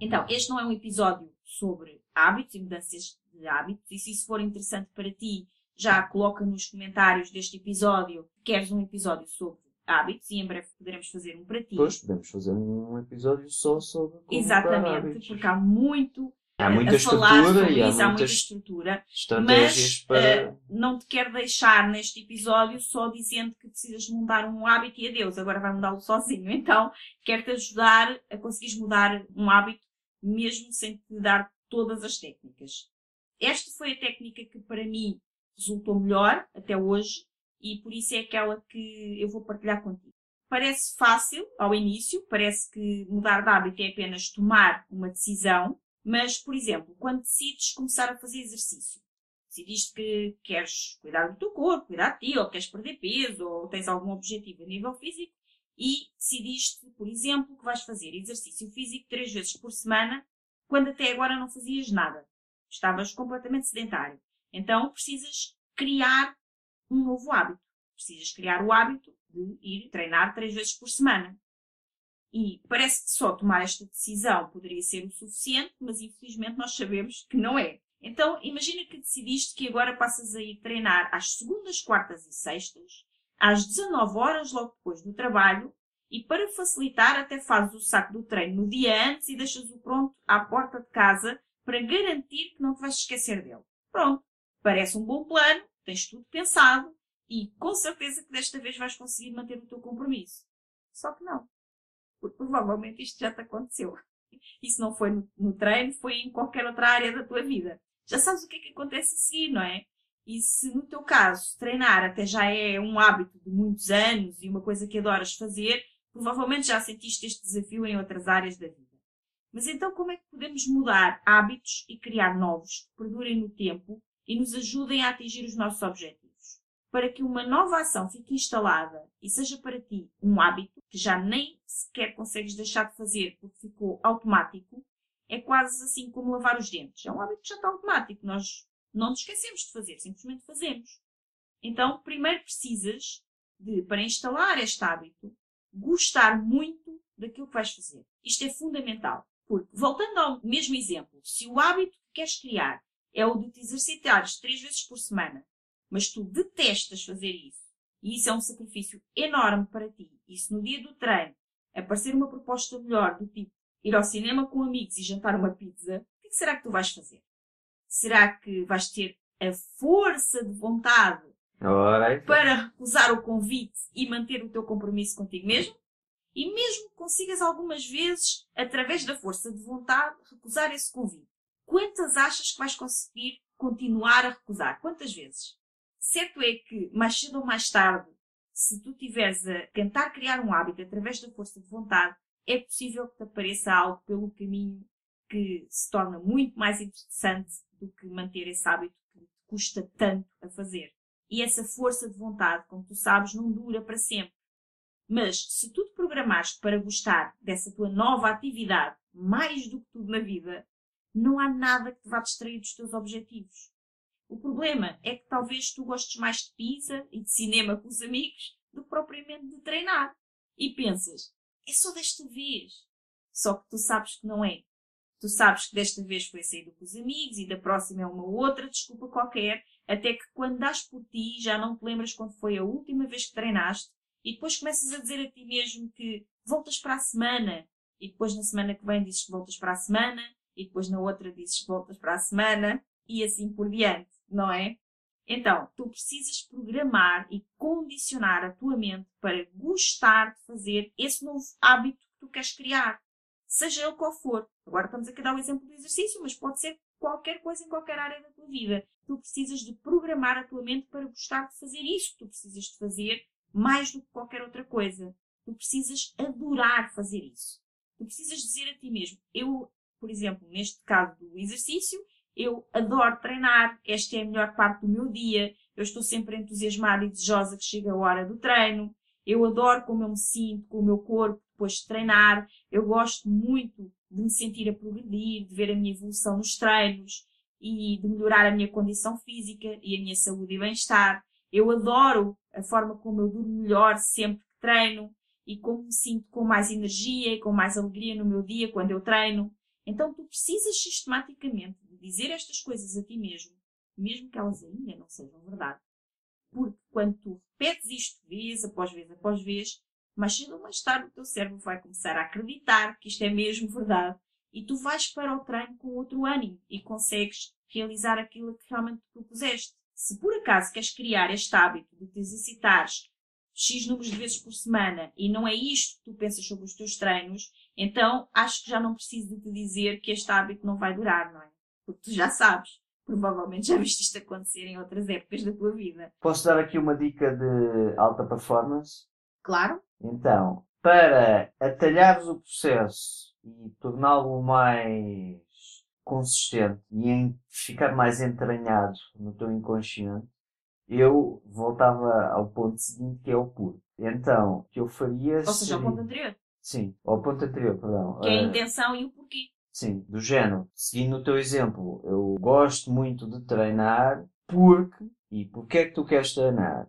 Speaker 1: Então, este não é um episódio sobre hábitos e mudanças de hábitos, e se isso for interessante para ti, já coloca nos comentários deste episódio que queres um episódio sobre hábitos e em breve poderemos fazer um para ti.
Speaker 2: Pois, podemos fazer um episódio só sobre como
Speaker 1: Exatamente, porque há muito
Speaker 2: Há
Speaker 1: a-
Speaker 2: muita
Speaker 1: a falar sobre
Speaker 2: e há
Speaker 1: isso, há muita estrutura. Mas
Speaker 2: para.
Speaker 1: eh, não te quero deixar neste episódio só dizendo que precisas mudar um hábito e adeus, agora vai mudá-lo sozinho. Então, quero-te ajudar a conseguires mudar um hábito mesmo sem te dar todas as técnicas. Esta foi a técnica que para mim resultou melhor até hoje e por isso é aquela que eu vou partilhar contigo. Parece fácil ao início, parece que mudar de hábito é apenas tomar uma decisão, mas, por exemplo, quando decides começar a fazer exercício, decidiste que queres cuidar do teu corpo, cuidar de ti, ou queres perder peso, ou tens algum objetivo a nível físico, e decidiste, por exemplo, que vais fazer exercício físico três vezes por semana, quando até agora não fazias nada. Estavas completamente sedentário. Então precisas criar um novo hábito. Precisas criar o hábito de ir treinar três vezes por semana. E parece que só tomar esta decisão poderia ser o suficiente, mas infelizmente nós sabemos que não é. Então, imagina que decidiste que agora passas a ir treinar às segundas, quartas e sextas, às 19 horas, logo depois do trabalho, e para facilitar, até fazes o saco do treino no dia antes e deixas-o pronto à porta de casa para garantir que não te vais esquecer dele. Pronto. Parece um bom plano, tens tudo pensado e com certeza que desta vez vais conseguir manter o teu compromisso. Só que não. Porque provavelmente isto já te aconteceu. E se não foi no, no treino, foi em qualquer outra área da tua vida. Já sabes o que é que acontece a seguir, não é? E se no teu caso treinar até já é um hábito de muitos anos e uma coisa que adoras fazer, provavelmente já sentiste este desafio em outras áreas da vida. Mas então como é que podemos mudar hábitos e criar novos que perdurem no tempo e nos ajudem a atingir os nossos objetivos? Para que uma nova ação fique instalada e seja para ti um hábito que já nem sequer consegues deixar de fazer porque ficou automático, é quase assim como lavar os dentes. É um hábito que já está automático. Nós não nos esquecemos de fazer, simplesmente fazemos. Então, primeiro precisas de, para instalar este hábito, gostar muito daquilo que vais fazer. Isto é fundamental. Porque, voltando ao mesmo exemplo, se o hábito que queres criar é o de te exercitares três vezes por semana, mas tu detestas fazer isso, e isso é um sacrifício enorme para ti, e se no dia do treino aparecer uma proposta melhor do tipo ir ao cinema com amigos e jantar uma pizza, o que, é será que tu vais fazer? Será que vais ter a força de vontade para recusar o convite e manter o teu compromisso contigo mesmo? E mesmo que consigas algumas vezes, através da força de vontade, recusar esse convite, quantas achas que vais conseguir continuar a recusar? Quantas vezes? Certo é que, mais cedo ou mais tarde, se tu tiveres a tentar criar um hábito através da força de vontade, é possível que te apareça algo pelo caminho que se torna muito mais interessante do que manter esse hábito que te custa tanto a fazer. E essa força de vontade, como tu sabes, não dura para sempre. Mas se tu te programaste para gostar dessa tua nova atividade mais do que tudo na vida, não há nada que te vá distrair dos teus objetivos. O problema é que talvez tu gostes mais de pizza e de cinema com os amigos do que propriamente de treinar. E pensas, é só desta vez. Só que tu sabes que não é. Tu sabes que desta vez foi saído com os amigos e da próxima é uma outra desculpa qualquer, até que quando das por ti já não te lembras quando foi a última vez que treinaste e depois começas a dizer a ti mesmo que voltas para a semana e depois na semana que vem dizes que voltas para a semana e depois na outra dizes voltas para a semana e assim por diante, não é? Então, tu precisas programar e condicionar a tua mente para gostar de fazer esse novo hábito que tu queres criar, seja ele qual for. Agora estamos aqui a dar o exemplo do exercício, mas pode ser qualquer coisa em qualquer área da tua vida. Tu precisas de programar a tua mente para gostar de fazer isso que tu precisas de fazer mais do que qualquer outra coisa. Tu precisas adorar fazer isso. Tu precisas dizer a ti mesmo, eu, por exemplo, neste caso do exercício, eu adoro treinar, esta é a melhor parte do meu dia, eu estou sempre entusiasmada e desejosa que chegue a hora do treino, eu adoro como eu me sinto com o meu corpo depois de treinar, eu gosto muito de me sentir a progredir, de ver a minha evolução nos treinos e de melhorar a minha condição física e a minha saúde e bem-estar. Eu adoro a forma como eu durmo melhor sempre que treino e como me sinto com mais energia e com mais alegria no meu dia quando eu treino. Então tu precisas sistematicamente dizer estas coisas a ti mesmo, mesmo que elas ainda não sejam verdade. Porque quando tu repetes isto vez após vez após vez, mais cedo ou mais tarde o teu cérebro vai começar a acreditar que isto é mesmo verdade e tu vais para o treino com outro ânimo e consegues realizar aquilo que realmente te propuseste. Se por acaso queres criar este hábito de te exercitares X números de vezes por semana e não é isto que tu pensas sobre os teus treinos, então acho que já não preciso de te dizer que este hábito não vai durar, não é? Porque tu já sabes. Provavelmente já viste isto acontecer em outras épocas da tua vida.
Speaker 2: Posso dar aqui uma dica de alta performance?
Speaker 1: Claro.
Speaker 2: Então, para atalhares o processo e torná-lo mais consistente e em ficar mais entranhado no teu inconsciente, eu voltava ao ponto seguinte, que é o puro. Então, o que eu faria.
Speaker 1: Ou seja, ao ponto anterior.
Speaker 2: Sim, ao ponto anterior, perdão.
Speaker 1: Que é a intenção e o porquê.
Speaker 2: Sim, do género. Seguindo o teu exemplo, eu gosto muito de treinar porque. E porquê é que tu queres treinar?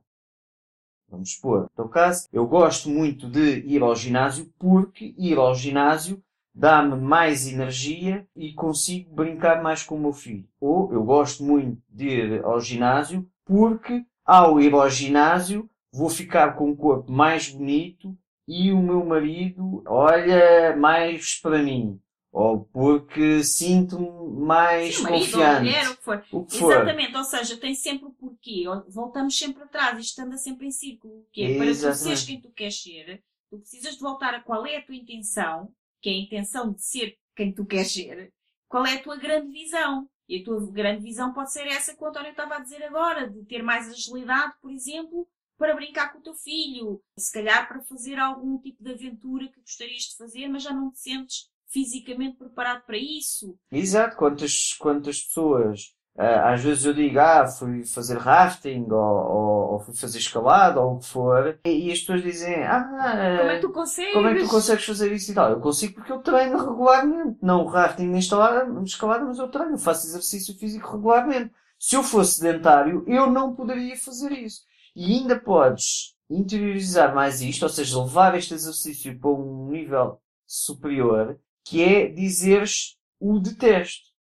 Speaker 2: Vamos supor, no teu caso, eu gosto muito de ir ao ginásio porque ir ao ginásio dá-me mais energia e consigo brincar mais com o meu filho. Ou eu gosto muito de ir ao ginásio porque ao ir ao ginásio vou ficar com um corpo mais bonito e o meu marido olha mais para mim. Ou porque sinto-me mais Sim, marido, confiante. Mulher,
Speaker 1: o que for. O que Exatamente, for. ou seja, tem sempre o porquê. Voltamos sempre atrás, isto anda sempre em círculo. Que é, para tu seres quem tu queres ser, tu precisas de voltar a qual é a tua intenção, que é a intenção de ser quem tu queres ser, qual é a tua grande visão. E a tua grande visão pode ser essa que o António estava a dizer agora, de ter mais agilidade, por exemplo, para brincar com o teu filho, se calhar para fazer algum tipo de aventura que gostarias de fazer, mas já não te sentes fisicamente preparado para isso.
Speaker 2: Exato, quantas, quantas pessoas às vezes eu digo, ah, fui fazer rafting ou, ou, ou fui fazer escalada ou o que for, e, as pessoas dizem, ah,
Speaker 1: como é que tu consegues?
Speaker 2: Como é que tu consegues fazer isso e tal? Eu consigo porque eu treino regularmente. Não o rafting nem escalada, escalada, mas eu treino, faço exercício físico regularmente. Se eu fosse sedentário, eu não poderia fazer isso. E ainda podes interiorizar mais isto, ou seja, levar este exercício para um nível superior, que é dizeres o detesto.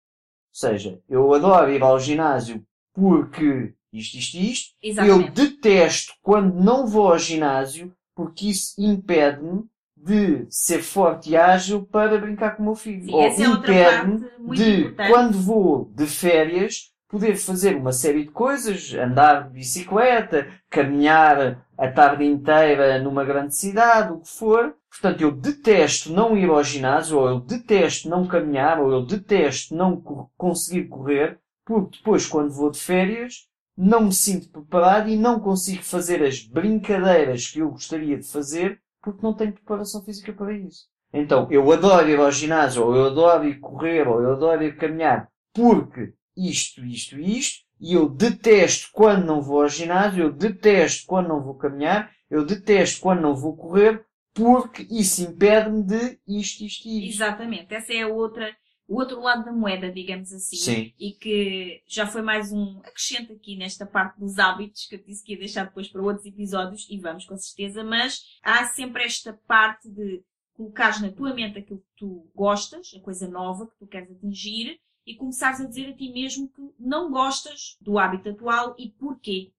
Speaker 2: Ou seja, eu adoro ir ao ginásio porque isto, isto, isto. Exatamente. Eu detesto quando não vou ao ginásio porque isso impede-me de ser forte e ágil para brincar com o meu filho.
Speaker 1: Sim, Ou é impede-me de, importante.
Speaker 2: quando vou de férias, poder fazer uma série de coisas, andar de bicicleta, caminhar a tarde inteira numa grande cidade, o que for, Portanto, eu detesto não ir ao ginásio, ou eu detesto não caminhar, ou eu detesto não conseguir correr, porque depois, quando vou de férias, não me sinto preparado e não consigo fazer as brincadeiras que eu gostaria de fazer, porque não tenho preparação física para isso. Então, eu adoro ir ao ginásio, ou eu adoro ir correr, ou eu adoro ir caminhar, porque isto, isto e isto, e eu detesto quando não vou ao ginásio, eu detesto quando não vou caminhar, eu detesto quando não vou correr, porque isso impede-me de isto, isto e isto.
Speaker 1: Exatamente. Essa é a outra, o outro lado da moeda, digamos assim.
Speaker 2: Sim.
Speaker 1: E que já foi mais um acrescento aqui nesta parte dos hábitos, que eu disse que ia deixar depois para outros episódios, e vamos com certeza, mas há sempre esta parte de colocares na tua mente aquilo que tu gostas, a coisa nova que tu queres atingir, e começares a dizer a ti mesmo que não gostas do hábito atual e porquê.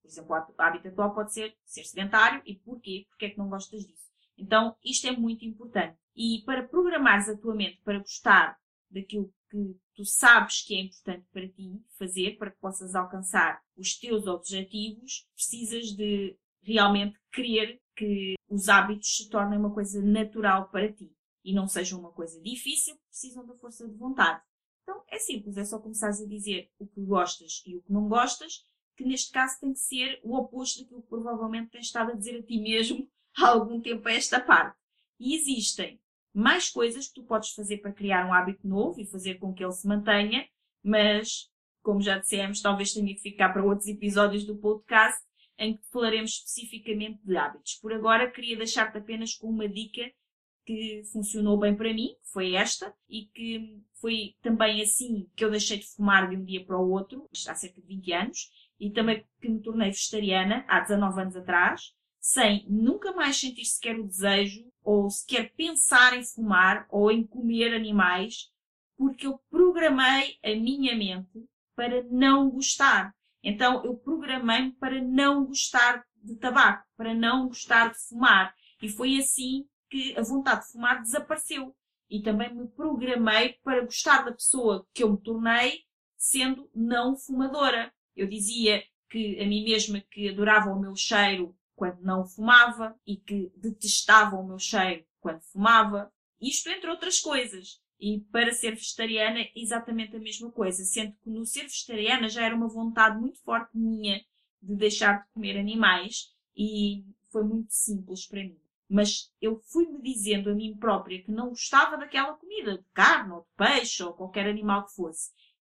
Speaker 1: Por exemplo, o hábito atual pode ser ser sedentário e porquê? Porque é que não gostas disso? Então, isto é muito importante. E para programares a tua mente para gostar daquilo que tu sabes que é importante para ti fazer, para que possas alcançar os teus objetivos, precisas de realmente querer que os hábitos se tornem uma coisa natural para ti e não sejam uma coisa difícil, precisam da força de vontade. Então é simples, é só começares a dizer o que gostas e o que não gostas, que neste caso tem que ser o oposto daquilo que provavelmente tens estado a dizer a ti mesmo há algum tempo a esta parte. E existem mais coisas que tu podes fazer para criar um hábito novo e fazer com que ele se mantenha, mas, como já dissemos, talvez tenha que ficar para outros episódios do podcast em que falaremos especificamente de hábitos. Por agora, queria deixar-te apenas com uma dica que funcionou bem para mim, que foi esta, e que foi também assim que eu deixei de fumar de um dia para o outro, há cerca de 20 anos, e também que me tornei vegetariana há 19 anos atrás, sem nunca mais sentir sequer o desejo ou sequer pensar em fumar ou em comer animais, porque eu programei a minha mente para não gostar. Então eu programei-me para não gostar de tabaco, para não gostar de fumar. E foi assim que a vontade de fumar desapareceu. E também me programei para gostar da pessoa que eu me tornei sendo não fumadora. Eu dizia que a mim mesma que adorava o meu cheiro quando não fumava e que detestava o meu cheiro quando fumava. Isto entre outras coisas. E para ser vegetariana, exatamente a mesma coisa. Sendo que no ser vegetariana já era uma vontade muito forte minha de deixar de comer animais e foi muito simples para mim. Mas eu fui-me dizendo a mim própria que não gostava daquela comida, de carne ou de peixe ou qualquer animal que fosse.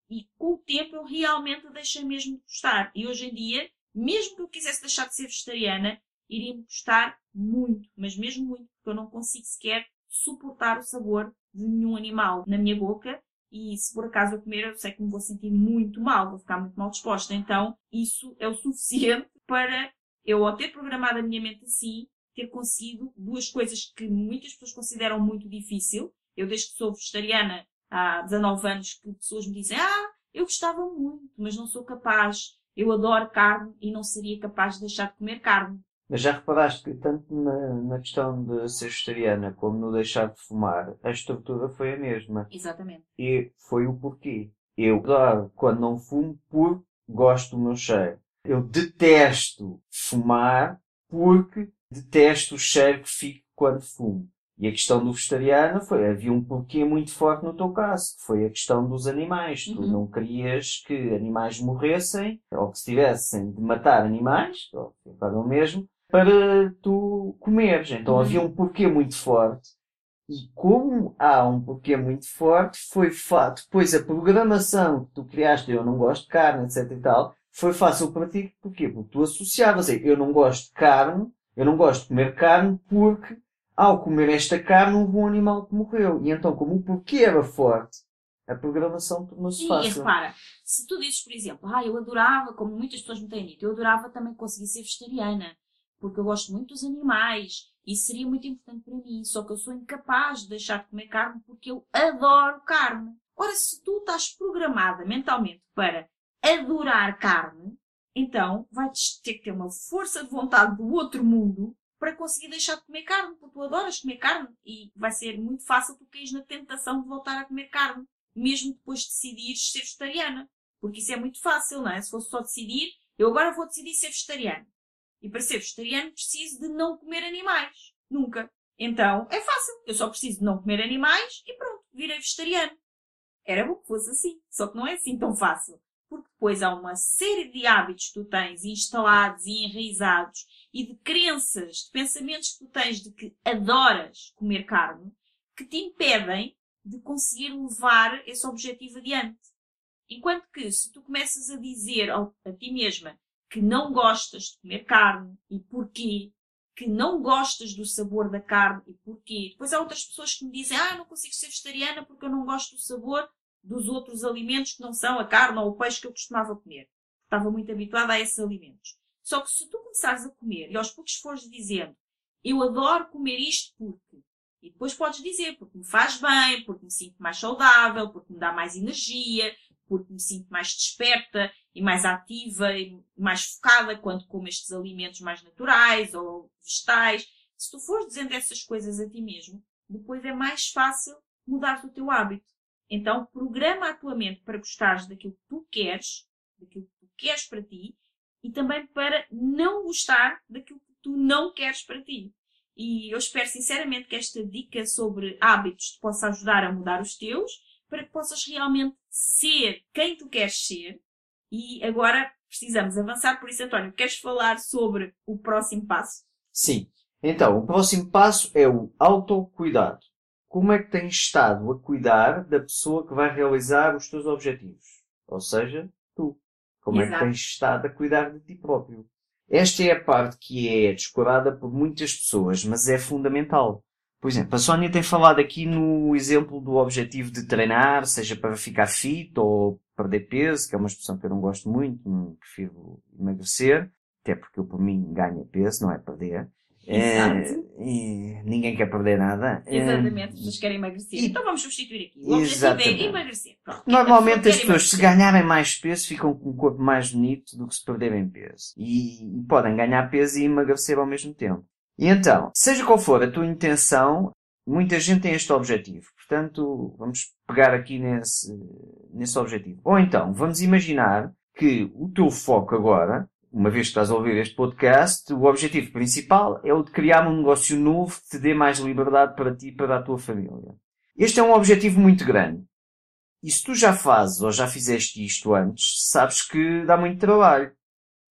Speaker 1: E com o tempo eu realmente deixei mesmo de gostar. E hoje em dia mesmo que eu quisesse deixar de ser vegetariana, iria me custar muito, mas mesmo muito, porque eu não consigo sequer suportar o sabor de nenhum animal na minha boca. E se por acaso eu comer, eu sei que me vou sentir muito mal, vou ficar muito mal disposta. Então, isso é o suficiente para eu, ao ter programado a minha mente assim, ter conseguido duas coisas que muitas pessoas consideram muito difícil. Eu, desde que sou vegetariana há 19 anos, que pessoas me dizem: Ah, eu gostava muito, mas não sou capaz. Eu adoro carne e não seria capaz de deixar de comer carne.
Speaker 2: Mas já reparaste que tanto na, na questão de ser vegetariana como no deixar de fumar, a estrutura foi a mesma.
Speaker 1: Exatamente.
Speaker 2: E foi o porquê. Eu adoro quando não fumo porque gosto do meu cheiro. Eu detesto fumar porque detesto o cheiro que fico quando fumo. E a questão do vegetariano foi, havia um porquê muito forte no teu caso, que foi a questão dos animais. Uhum. Tu não querias que animais morressem, ou que se tivessem de matar animais, ou para o mesmo, para tu comeres. Então uhum. havia um porquê muito forte. E como há um porquê muito forte, foi fácil. Depois a programação que tu criaste, eu não gosto de carne, etc e tal, foi fácil para ti. Porquê? Porque tu associavas, eu não gosto de carne, eu não gosto de comer carne porque ao comer esta carne houve um animal que morreu. E então, como o porquê era forte, a programação tornou-se fácil.
Speaker 1: E repara, se tu dizes, por exemplo, ah, eu adorava, como muitas pessoas me têm dito, eu adorava também conseguir ser vegetariana, porque eu gosto muito dos animais, e isso seria muito importante para mim, só que eu sou incapaz de deixar de comer carne porque eu adoro carne. Ora, se tu estás programada mentalmente para adorar carne, então vais ter que ter uma força de vontade do outro mundo para conseguir deixar de comer carne, porque tu adoras comer carne e vai ser muito fácil tu caís na tentação de voltar a comer carne, mesmo depois de decidires ser vegetariana. Porque isso é muito fácil, não é? Se fosse só decidir, eu agora vou decidir ser vegetariano. E para ser vegetariano preciso de não comer animais. Nunca. Então, é fácil. Eu só preciso de não comer animais e pronto, virei vegetariano. Era bom que fosse assim. Só que não é assim tão fácil. Porque depois há uma série de hábitos que tu tens instalados e enraizados e de crenças, de pensamentos que tu tens de que adoras comer carne, que te impedem de conseguir levar esse objetivo adiante. Enquanto que, se tu começas a dizer a ti mesma que não gostas de comer carne e porquê, que não gostas do sabor da carne e porquê. Depois há outras pessoas que me dizem, ah, não consigo ser vegetariana porque eu não gosto do sabor dos outros alimentos que não são a carne ou o peixe que eu costumava comer. Estava muito habituada a esses alimentos. Só que se tu começares a comer e aos poucos fores dizendo, eu adoro comer isto porque, e depois podes dizer, porque me faz bem, porque me sinto mais saudável, porque me dá mais energia, porque me sinto mais desperta e mais ativa e mais focada quando como estes alimentos mais naturais ou vegetais. Se tu fores dizendo essas coisas a ti mesmo, depois é mais fácil mudar o teu hábito. Então, programa a tua mente para gostares daquilo que tu queres, daquilo que tu queres para ti, e também para não gostar daquilo que tu não queres para ti. E eu espero sinceramente que esta dica sobre hábitos te possa ajudar a mudar os teus, para que possas realmente ser quem tu queres ser. E agora precisamos avançar, por isso, António, queres falar sobre o próximo passo?
Speaker 2: Sim. Então, o próximo passo é o autocuidado. Como é que tens estado a cuidar da pessoa que vai realizar os teus objetivos? Ou seja, tu. Como Exato. é que tens estado a cuidar de ti próprio? Esta é a parte que é descurada por muitas pessoas, mas é fundamental. Por exemplo, a Sónia tem falado aqui no exemplo do objetivo de treinar, seja para ficar fit ou perder peso, que é uma expressão que eu não gosto muito, prefiro emagrecer, até porque eu por mim ganho peso, não é perder. É, ninguém quer perder nada.
Speaker 1: Exatamente, mas querem emagrecer. E, então vamos substituir aqui. O objetivo é emagrecer. Pronto.
Speaker 2: Normalmente as pessoas, emagrecer. se ganharem mais peso, ficam com um corpo mais bonito do que se perderem peso. E, e podem ganhar peso e emagrecer ao mesmo tempo. E então, seja qual for a tua intenção, muita gente tem este objetivo. Portanto, vamos pegar aqui nesse, nesse objetivo. Ou então, vamos imaginar que o teu foco agora, uma vez que estás a ouvir este podcast, o objetivo principal é o de criar um negócio novo que te dê mais liberdade para ti e para a tua família. Este é um objetivo muito grande. E se tu já fazes ou já fizeste isto antes, sabes que dá muito trabalho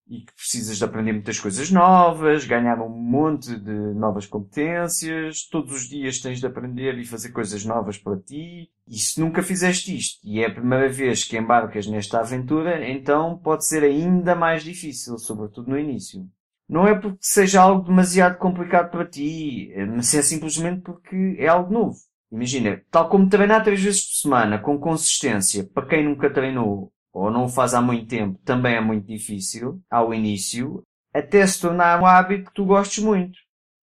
Speaker 2: e que precisas de aprender muitas coisas novas, ganhar um monte de novas competências, todos os dias tens de aprender e fazer coisas novas para ti. E se nunca fizeste isto e é a primeira vez que embarcas nesta aventura, então pode ser ainda mais difícil, sobretudo no início. Não é porque seja algo demasiado complicado para ti, mas é simplesmente porque é algo novo. Imagina, tal como treinar três vezes por semana com consistência, para quem nunca treinou, ou não o faz há muito tempo, também é muito difícil, ao início, até se tornar um hábito que tu gostes muito.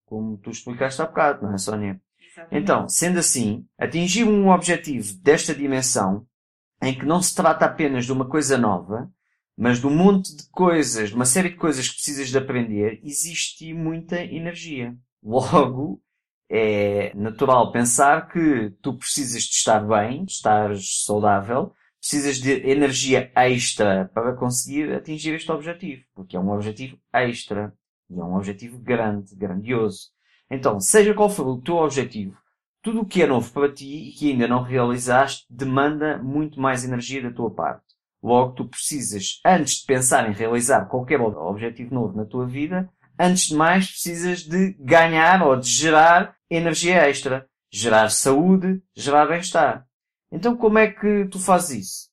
Speaker 2: Como tu explicaste há bocado, não é, Sónia? Exatamente. Então, sendo assim, atingir um objetivo desta dimensão, em que não se trata apenas de uma coisa nova, mas de um monte de coisas, de uma série de coisas que precisas de aprender, existe muita energia. Logo, é natural pensar que tu precisas de estar bem, de estar saudável, precisas de energia extra para conseguir atingir este objetivo, porque é um objetivo extra e é um objetivo grande, grandioso. Então, seja qual for o teu objetivo, tudo o que é novo para ti e que ainda não realizaste demanda muito mais energia da tua parte. Logo, tu precisas, antes de pensar em realizar qualquer objetivo novo na tua vida, antes de mais precisas de ganhar ou de gerar energia extra. Gerar saúde, gerar bem-estar. Então como é que tu fazes isso?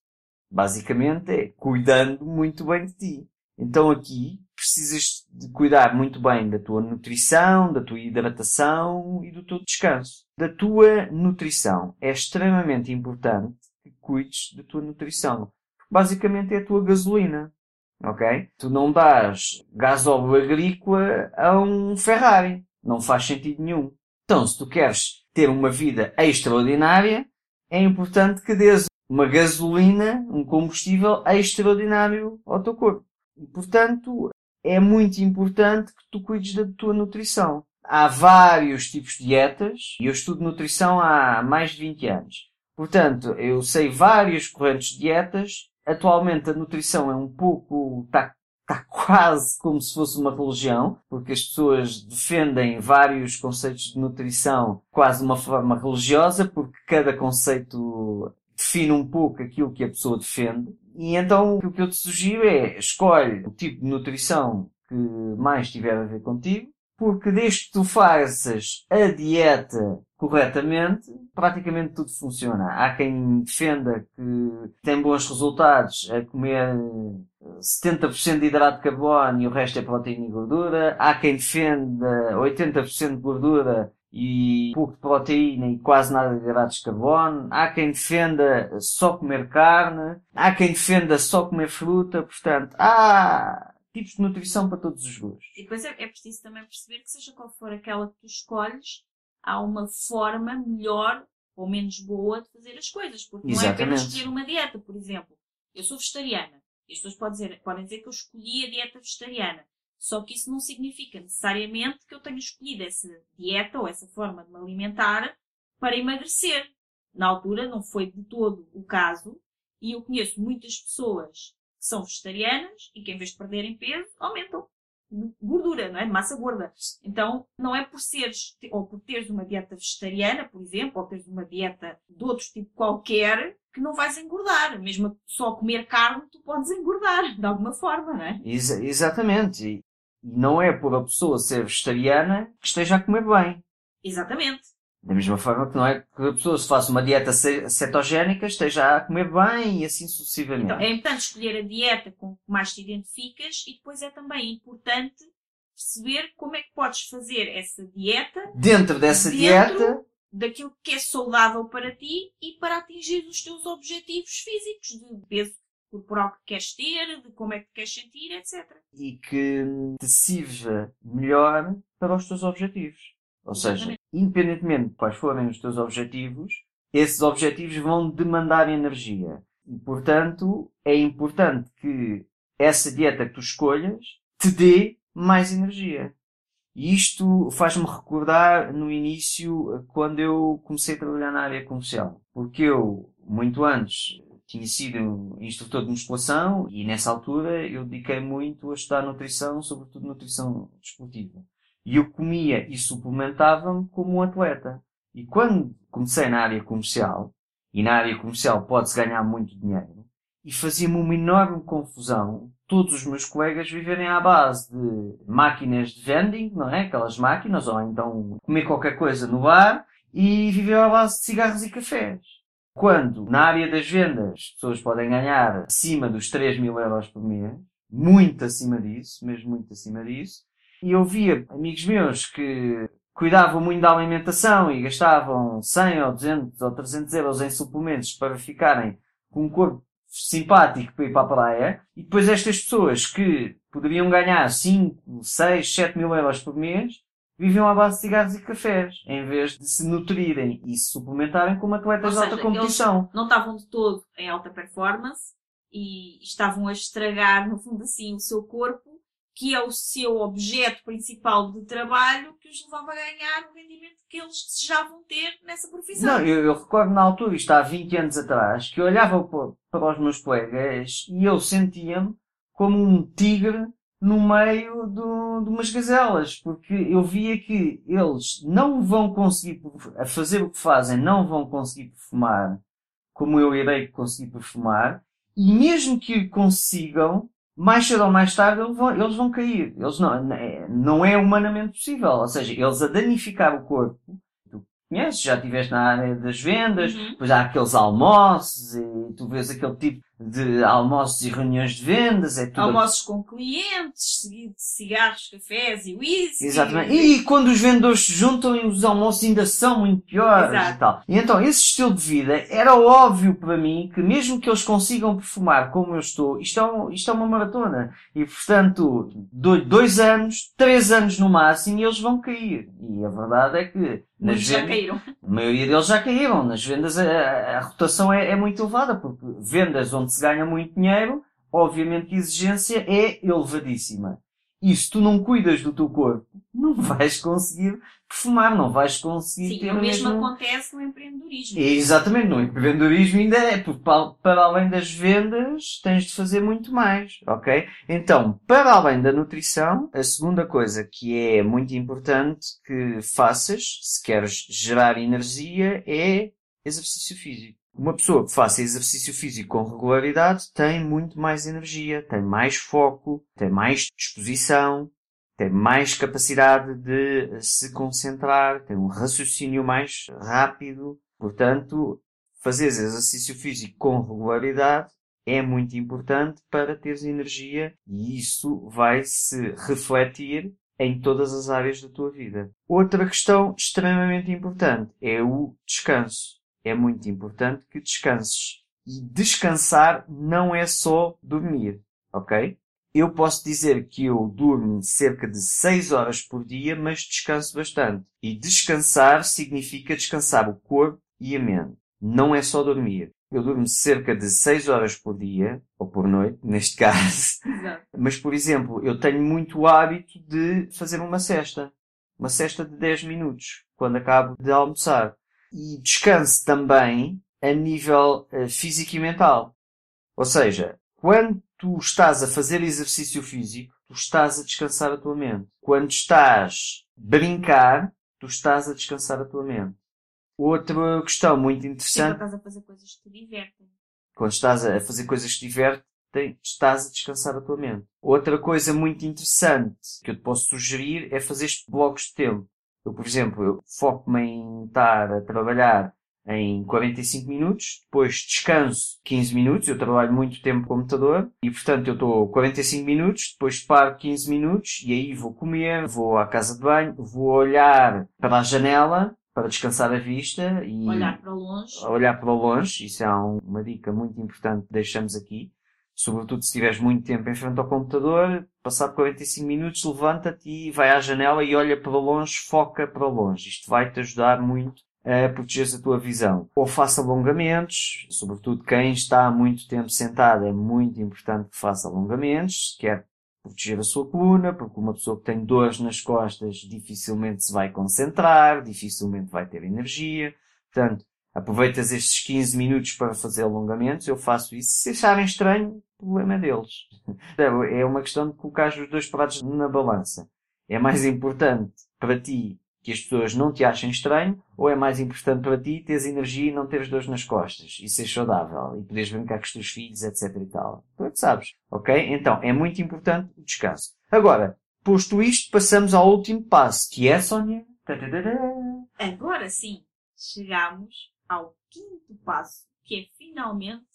Speaker 2: Basicamente é cuidando muito bem de ti. Então aqui precisas de cuidar muito bem da tua nutrição, da tua hidratação e do teu descanso. Da tua nutrição. É extremamente importante que cuides da tua nutrição. Basicamente é a tua gasolina. Ok? Tu não dás gasóleo agrícola a um Ferrari. Não faz sentido nenhum. Então, se tu queres ter uma vida extraordinária, é importante que dês uma gasolina, um combustível extraordinário ao teu corpo. E, portanto, é muito importante que tu cuides da tua nutrição. Há vários tipos de dietas e eu estudo nutrição há mais de 20 anos. Portanto, eu sei várias correntes de dietas. Atualmente a nutrição é um pouco, está está quase como se fosse uma religião, porque as pessoas defendem vários conceitos de nutrição quase de uma forma religiosa, porque cada conceito define um pouco aquilo que a pessoa defende. E então o que eu te sugiro é escolhe o tipo de nutrição que mais tiver a ver contigo, porque desde que tu faças a dieta corretamente, praticamente tudo funciona. Há quem defenda que tem bons resultados a comer 70% de hidrato de carbono e o resto é proteína e gordura. Há quem defenda 80% de gordura e pouco de proteína e quase nada de hidratos de carbono. Há quem defenda só comer carne. Há quem defenda só comer fruta. Portanto, há tipos de nutrição para todos os gostos.
Speaker 1: E depois é, é preciso também perceber que seja qual for aquela que tu escolhes, há uma forma melhor ou menos boa de fazer as coisas. Porque não é apenas escolher uma dieta, por exemplo. Eu sou vegetariana. E as pessoas podem dizer, podem dizer que eu escolhi a dieta vegetariana. Só que isso não significa necessariamente que eu tenha escolhido essa dieta ou essa forma de me alimentar para emagrecer. Na altura não foi de todo o caso. E eu conheço muitas pessoas que são vegetarianas e que em vez de perderem peso, aumentam gordura, não é? Massa gorda. Então, não é por seres, ou por teres uma dieta vegetariana, por exemplo, ou teres uma dieta de outro tipo qualquer, que não vais engordar. Mesmo só comer carne, tu podes engordar, de alguma forma, não é?
Speaker 2: Ex exatamente. E não é por a pessoa ser vegetariana que esteja a comer bem.
Speaker 1: Exatamente.
Speaker 2: Da mesma forma que não é que a pessoa se faça uma dieta cetogénica esteja a comer bem e assim sucessivamente.
Speaker 1: Então, é importante escolher a dieta com que mais te identificas e depois é também importante perceber como é que podes fazer essa dieta
Speaker 2: dentro dessa dentro dieta
Speaker 1: daquilo que é saudável para ti e para atingir os teus objetivos físicos de peso corporal que queres ter, de como é que te queres sentir, etc.
Speaker 2: E que te sirva melhor para os teus objetivos. Ou seja, independentemente de quais forem os teus objetivos, esses objetivos vão demandar energia. E, portanto, é importante que essa dieta que tu escolhas te dê mais energia. E isto faz-me recordar no início, quando eu comecei a trabalhar na área comercial. Porque eu, muito antes, tinha sido instrutor de musculação e nessa altura eu dediquei muito a estudar nutrição, sobretudo nutrição desportiva. E eu comia e suplementava-me como um atleta. E quando comecei na área comercial, e na área comercial pode-se ganhar muito dinheiro, e fazia-me uma enorme confusão todos os meus colegas viverem à base de máquinas de vending, não é? Aquelas máquinas, ou então comer qualquer coisa no bar, e viver à base de cigarros e cafés. Quando na área das vendas as pessoas podem ganhar acima dos 3 mil euros por mês, muito acima disso, mesmo muito acima disso, e eu via amigos meus que cuidavam muito da alimentação e gastavam 100 ou 200 ou 300 euros em suplementos para ficarem com um corpo simpático para ir para a praia. E depois estas pessoas que poderiam ganhar 5, 6, 7 mil euros por mês viviam à base de cigarros e cafés, em vez de se nutrirem e se suplementarem como atletas seja, de alta competição.
Speaker 1: não estavam de todo em alta performance e estavam a estragar, no fundo assim, o seu corpo que é o seu objeto principal de trabalho que os levava a ganhar o rendimento que eles desejavam ter nessa profissão.
Speaker 2: Não, eu, eu recordo na altura, isto há 20 anos atrás, que eu olhava para os meus colegas e eu sentia-me como um tigre no meio do, de umas gazelas, porque eu via que eles não vão conseguir, a fazer o que fazem, não vão conseguir perfumar como eu irei conseguir perfumar, e mesmo que consigam, mais cedo ou mais tarde eles vão, eles vão cair. Eles não, é, não é humanamente possível. Ou seja, eles a danificar o corpo, tu conheces, já estiveste na área das vendas, uhum. depois há aqueles almoços e tu vês aquele tipo de almoços e reuniões de vendas. É tudo
Speaker 1: almoços com clientes, seguido de cigarros, cafés e whisky.
Speaker 2: Exatamente. E quando os vendedores se juntam e os almoços ainda são muito piores Exato. e tal. E então, esse estilo de vida era óbvio para mim que mesmo que eles consigam perfumar como eu estou, isto é, um, isto é uma maratona. E portanto, dois anos, três anos no máximo, e eles vão cair. E a verdade é que
Speaker 1: nas vendas, já caíram.
Speaker 2: A maioria deles já caíram. Nas vendas a, a, a rotação é, é muito elevada, porque vendas onde se ganha muito dinheiro, obviamente que a exigência é elevadíssima. E se tu não cuidas do teu corpo, não vais conseguir perfumar, não vais conseguir
Speaker 1: Sim,
Speaker 2: ter
Speaker 1: o mesmo, mesmo acontece no empreendedorismo. É,
Speaker 2: exatamente, no empreendedorismo ainda é, porque para, para além das vendas tens de fazer muito mais, ok? Então, para além da nutrição, a segunda coisa que é muito importante que faças, se queres gerar energia, é exercício físico. Uma pessoa que faça exercício físico com regularidade tem muito mais energia, tem mais foco, tem mais disposição, tem mais capacidade de se concentrar, tem um raciocínio mais rápido. Portanto, fazer exercício físico com regularidade é muito importante para teres energia e isso vai se refletir em todas as áreas da tua vida. Outra questão extremamente importante é o descanso é muito importante que descanses. E descansar não é só dormir, ok? Eu posso dizer que eu durmo cerca de 6 horas por dia, mas descanso bastante. E descansar significa descansar o corpo e a mente. Não é só dormir. Eu durmo cerca de 6 horas por dia, ou por noite, neste caso. Exato. Mas, por exemplo, eu tenho muito hábito de fazer uma cesta. Uma cesta de 10 minutos, quando acabo de almoçar e descanse também a nível uh, físico e mental. Ou seja, quando tu estás a fazer exercício físico, tu estás a descansar a tua mente. Quando estás a brincar, tu estás a descansar a tua mente. Outra questão muito interessante.
Speaker 1: Quando estás a fazer coisas que te divertem.
Speaker 2: Quando estás a fazer coisas que te divertem, estás a descansar a tua mente. Outra coisa muito interessante que eu te posso sugerir é fazer blocos de tempo. Eu, por exemplo, eu foco-me em estar a trabalhar em 45 minutos, depois descanso 15 minutos, eu trabalho muito tempo no computador e portanto eu estou 45 minutos, depois paro 15 minutos e aí vou comer, vou à casa de banho, vou olhar para a janela para descansar a vista
Speaker 1: e olhar para longe.
Speaker 2: Olhar para longe, isso é uma dica muito importante que deixamos aqui sobretudo se estiveres muito tempo em frente ao computador, passado 45 minutos, levanta-te e vai à janela e olha para longe, foca para longe. Isto vai te ajudar muito a proteger a tua visão. Ou faça alongamentos, sobretudo quem está muito tempo sentado, é muito importante que faça alongamentos, quer proteger a sua coluna, porque uma pessoa que tem dores nas costas dificilmente se vai concentrar, dificilmente vai ter energia. Portanto, aproveitas estes 15 minutos para fazer alongamentos, eu faço isso. Se acharem estranho, o problema é deles. É uma questão de colocar os dois pratos na balança. É mais importante para ti que as pessoas não te achem estranho, ou é mais importante para ti teres energia e não teres dores nas costas, e seres saudável, e poderes brincar com os teus filhos, etc e tal. Tu é que sabes, ok? Então, é muito importante o descanso. Agora, posto isto, passamos ao último passo, que é, Sónia?
Speaker 1: Agora sim, chegamos ao quinto passo, que é finalmente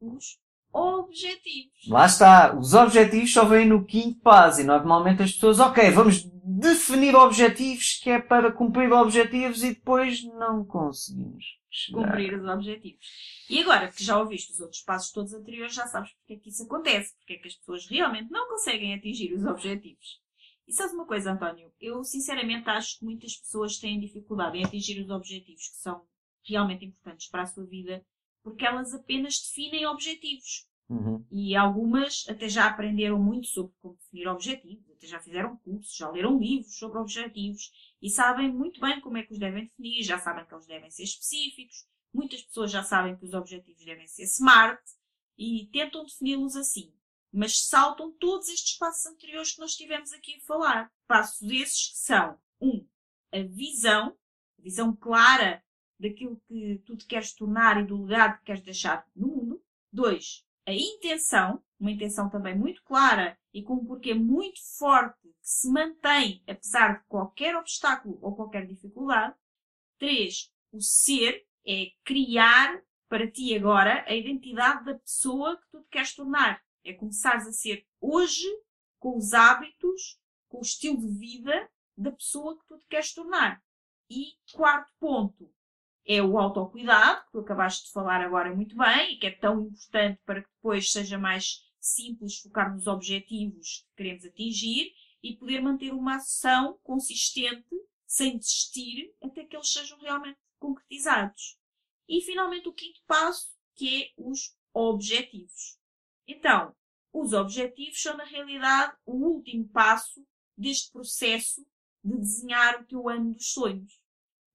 Speaker 1: os objetivos.
Speaker 2: Lá está, os objetivos só vêm no quinto passo e normalmente as pessoas, ok, vamos definir objetivos que é para cumprir objetivos e depois não conseguimos
Speaker 1: chegar. cumprir os objetivos. E agora que já ouviste os outros passos todos anteriores, já sabes porque é que isso acontece, porque é que as pessoas realmente não conseguem atingir os objetivos. E sabes uma coisa, António? Eu sinceramente acho que muitas pessoas têm dificuldade em atingir os objetivos que são realmente importantes para a sua vida, porque elas apenas definem objetivos.
Speaker 2: Uhum.
Speaker 1: E algumas até já aprenderam muito sobre como definir objetivos, até já fizeram cursos, já leram livros sobre objetivos e sabem muito bem como é que os devem definir, já sabem que eles devem ser específicos. Muitas pessoas já sabem que os objetivos devem ser SMART e tentam defini-los assim. Mas saltam todos estes passos anteriores que nós estivemos aqui a falar. Passos esses que são, um, a visão, a visão clara daquilo que tu te queres tornar e do legado que queres deixar no mundo. Dois, a intenção, uma intenção também muito clara e com um porquê muito forte que se mantém apesar de qualquer obstáculo ou qualquer dificuldade. Três, o ser é criar para ti agora a identidade da pessoa que tu te queres tornar. É começares a ser hoje com os hábitos, com o estilo de vida da pessoa que tu te queres tornar. E quarto ponto, é o autocuidado, que tu acabaste de falar agora muito bem, e que é tão importante para que depois seja mais simples focar nos objetivos que queremos atingir e poder manter uma ação consistente, sem desistir, até que eles sejam realmente concretizados. E finalmente o quinto passo, que é os objetivos. Então, os objetivos são na realidade o último passo deste processo de desenhar o teu ano dos sonhos.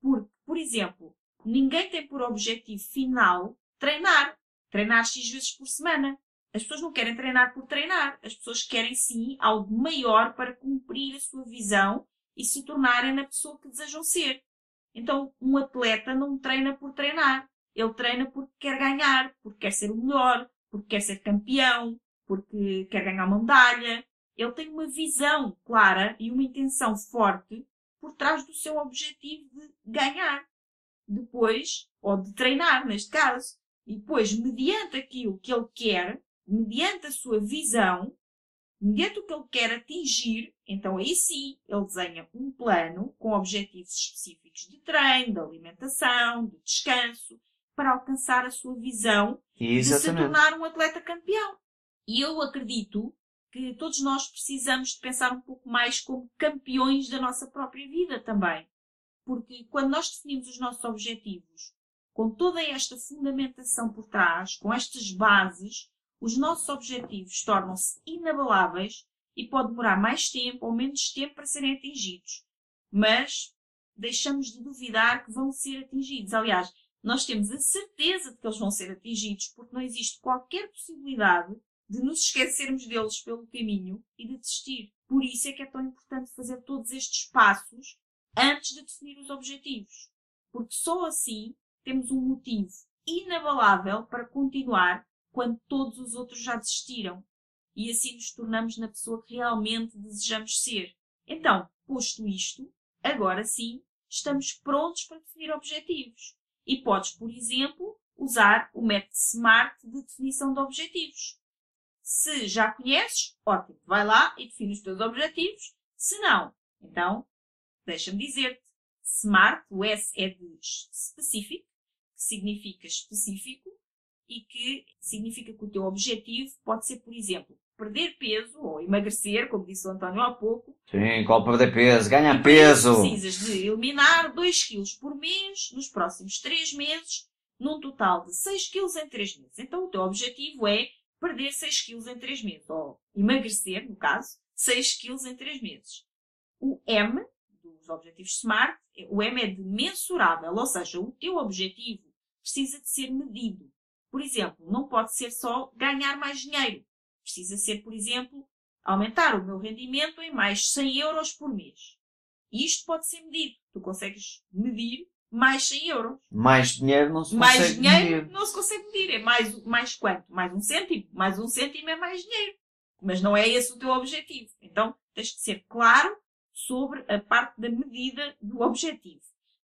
Speaker 1: Porque, por exemplo, ninguém tem por objetivo final treinar. Treinar X vezes por semana. As pessoas não querem treinar por treinar. As pessoas querem sim algo maior para cumprir a sua visão e se tornarem na pessoa que desejam ser. Então, um atleta não treina por treinar. Ele treina porque quer ganhar, porque quer ser o melhor, porque quer ser campeão, porque quer ganhar uma medalha. Ele tem uma visão clara e uma intenção forte por trás do seu objetivo de ganhar. Depois, ou de treinar, neste caso. E depois, mediante aquilo que ele quer, mediante a sua visão, mediante o que ele quer atingir, então aí sim ele desenha um plano com objetivos específicos de treino, de alimentação, de descanso, para alcançar a sua visão
Speaker 2: Exatamente.
Speaker 1: de se tornar um atleta campeão. E eu acredito que todos nós precisamos de pensar um pouco mais como campeões da nossa própria vida também. Porque quando nós definimos os nossos objetivos com toda esta fundamentação por trás, com estas bases, os nossos objetivos tornam-se inabaláveis e pode demorar mais tempo ou menos tempo para serem atingidos. Mas deixamos de duvidar que vão ser atingidos. Aliás, nós temos a certeza de que eles vão ser atingidos porque não existe qualquer possibilidade de nos esquecermos deles pelo caminho e de desistir. Por isso é que é tão importante fazer todos estes passos antes de definir os objetivos. Porque só assim temos um motivo inabalável para continuar quando todos os outros já desistiram. E assim nos tornamos na pessoa que realmente desejamos ser. Então, posto isto, agora sim, estamos prontos para definir objetivos. E podes, por exemplo, usar o método SMART de definição de objetivos. Se já conheces, ótimo, vai lá e define os teus objetivos. Se não, então, deixa-me dizer-te, SMART, o S é de specific, que significa específico, e que significa que o teu objetivo pode ser, por exemplo, perder peso ou emagrecer, como disse o António há pouco.
Speaker 2: Sim, qual perder peso? Ganha peso!
Speaker 1: Precisas de eliminar 2 kg por mês nos próximos 3 meses, num total de 6 kg em 3 meses. Então o teu objetivo é perder 6 kg em 3 meses, ou emagrecer, no caso, 6 kg em 3 meses. O M, dos objetivos SMART, o M é de mensurável, ou seja, o teu objetivo precisa de ser medido. Por exemplo, não pode ser só ganhar mais dinheiro. Precisa ser, por exemplo, aumentar o meu rendimento em mais 100 euros por mês. Isto pode ser medido. Tu consegues medir mais 100 euros.
Speaker 2: Mais dinheiro não se
Speaker 1: Mais
Speaker 2: consegue
Speaker 1: dinheiro
Speaker 2: medir.
Speaker 1: não se consegue medir. É mais, mais quanto? Mais um cêntimo. Mais um cêntimo é mais dinheiro. Mas não é esse o teu objetivo. Então, tens que ser claro sobre a parte da medida do objetivo.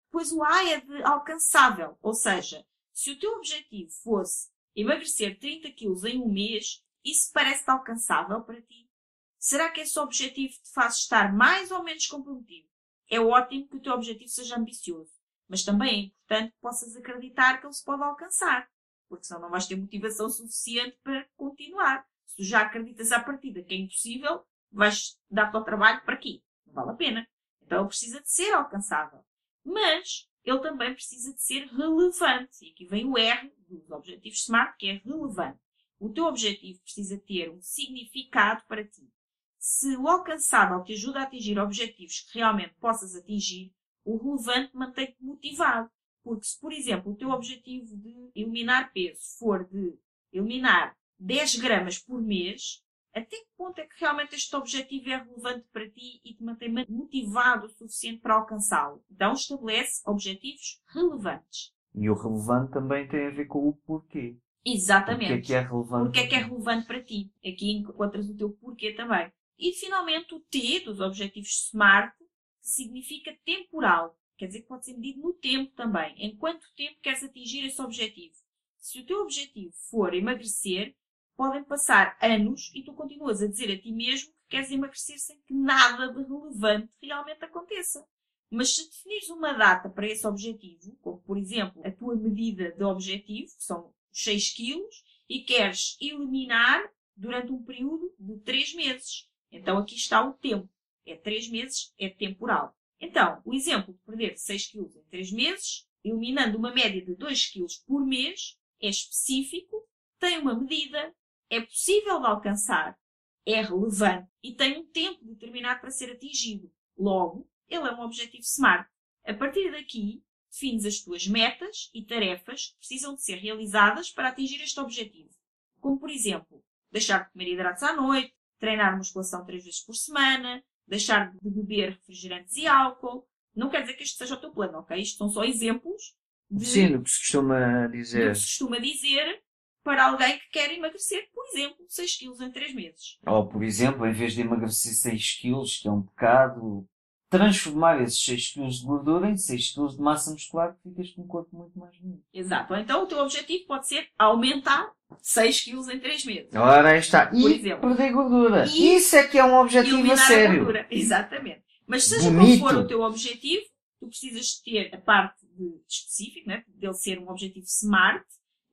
Speaker 1: Depois o A é de alcançável. Ou seja, se o teu objetivo fosse emagrecer 30 quilos em um mês, isso parece alcançável para ti? Será que esse objetivo te faz estar mais ou menos comprometido? É ótimo que o teu objetivo seja ambicioso, mas também é importante que possas acreditar que ele se pode alcançar, porque senão não vais ter motivação suficiente para continuar. Se tu já acreditas à partida que é impossível, vais dar-te ao trabalho para quê? Não vale a pena. Então ele precisa de ser alcançável. Mas ele também precisa de ser relevante. E aqui vem o R dos objetivos SMART, que é relevante. O teu objetivo precisa ter um significado para ti. Se o alcançável te ajuda a atingir objetivos que realmente possas atingir, o relevante mantém-te motivado. Porque se, por exemplo, o teu objetivo de eliminar peso for de eliminar 10 gramas por mês, até que ponto é que realmente este objetivo é relevante para ti e te mantém motivado o suficiente para alcançá-lo? Então estabelece objetivos relevantes.
Speaker 2: E o relevante também tem a ver com o porquê.
Speaker 1: Exatamente.
Speaker 2: O que é que é relevante?
Speaker 1: Porque é que é relevante para ti? Aqui encontras o teu porquê também. E finalmente o T dos objetivos SMART, que significa temporal. Quer dizer que pode ser medido no tempo também. Em quanto tempo queres atingir esse objetivo? Se o teu objetivo for emagrecer, podem passar anos e tu continuas a dizer a ti mesmo que queres emagrecer sem que nada de relevante realmente aconteça. Mas se definires uma data para esse objetivo, como por exemplo a tua medida de objetivo, que são 6 quilos, e queres eliminar durante um período de 3 meses. Então aqui está o tempo. É 3 meses, é temporal. Então, o exemplo de perder 6 quilos em 3 meses, eliminando uma média de 2 quilos por mês, é específico, tem uma medida, é possível de alcançar, é relevante e tem um tempo determinado para ser atingido. Logo, ele é um objetivo SMART. A partir daqui, defines as tuas metas e tarefas que precisam de ser realizadas para atingir este objetivo. Como, por exemplo, deixar de comer hidratos à noite, treinar musculação três vezes por semana, deixar de beber refrigerantes e álcool. Não quer dizer que este seja o teu plano, ok? Isto são só exemplos de,
Speaker 2: Sim, que se costuma
Speaker 1: do
Speaker 2: dizer.
Speaker 1: que se costuma dizer para alguém que quer emagrecer, por exemplo, 6 quilos em 3 meses.
Speaker 2: Ou, por exemplo, em vez de emagrecer 6 quilos, que é um pecado, transformar esses 6 quilos de gordura em 6 quilos de massa muscular, que ficas com um corpo muito mais bonito.
Speaker 1: Exato. Então o teu objetivo pode ser aumentar 6 quilos em 3 meses.
Speaker 2: Ora, aí está.
Speaker 1: Por
Speaker 2: E
Speaker 1: exemplo.
Speaker 2: perder gordura.
Speaker 1: E
Speaker 2: Isso é que é um objetivo a
Speaker 1: eliminar a
Speaker 2: sério.
Speaker 1: gordura. Exatamente. Mas seja
Speaker 2: Bonito.
Speaker 1: qual for o teu objetivo, tu precisas ter a parte de específico, né? dele ser um objetivo SMART,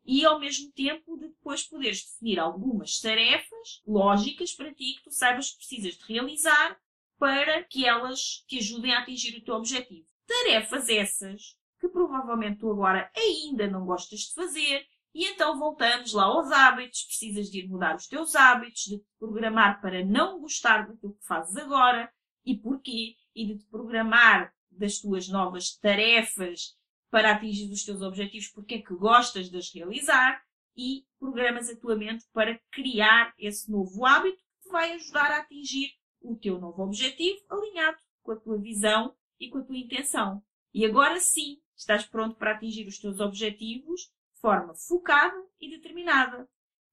Speaker 1: e ao mesmo tempo de depois poderes definir algumas tarefas lógicas para ti que tu saibas que precisas de realizar para que elas te ajudem a atingir o teu objetivo. Tarefas essas que provavelmente tu agora ainda não gostas de fazer, e então voltamos lá aos hábitos, precisas de ir mudar os teus hábitos, de te programar para não gostar daquilo que fazes agora, e porquê, e de te programar das tuas novas tarefas para atingir os teus objetivos, porque é que gostas de as realizar, e programas a tua mente para criar esse novo hábito que vai ajudar a atingir o teu novo objetivo alinhado com a tua visão e com a tua intenção. E agora sim, estás pronto para atingir os teus objetivos de forma focada e determinada.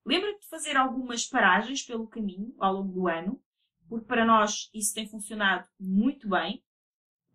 Speaker 1: Lembra-te de fazer algumas paragens pelo caminho ao longo do ano, porque para nós isso tem funcionado muito bem.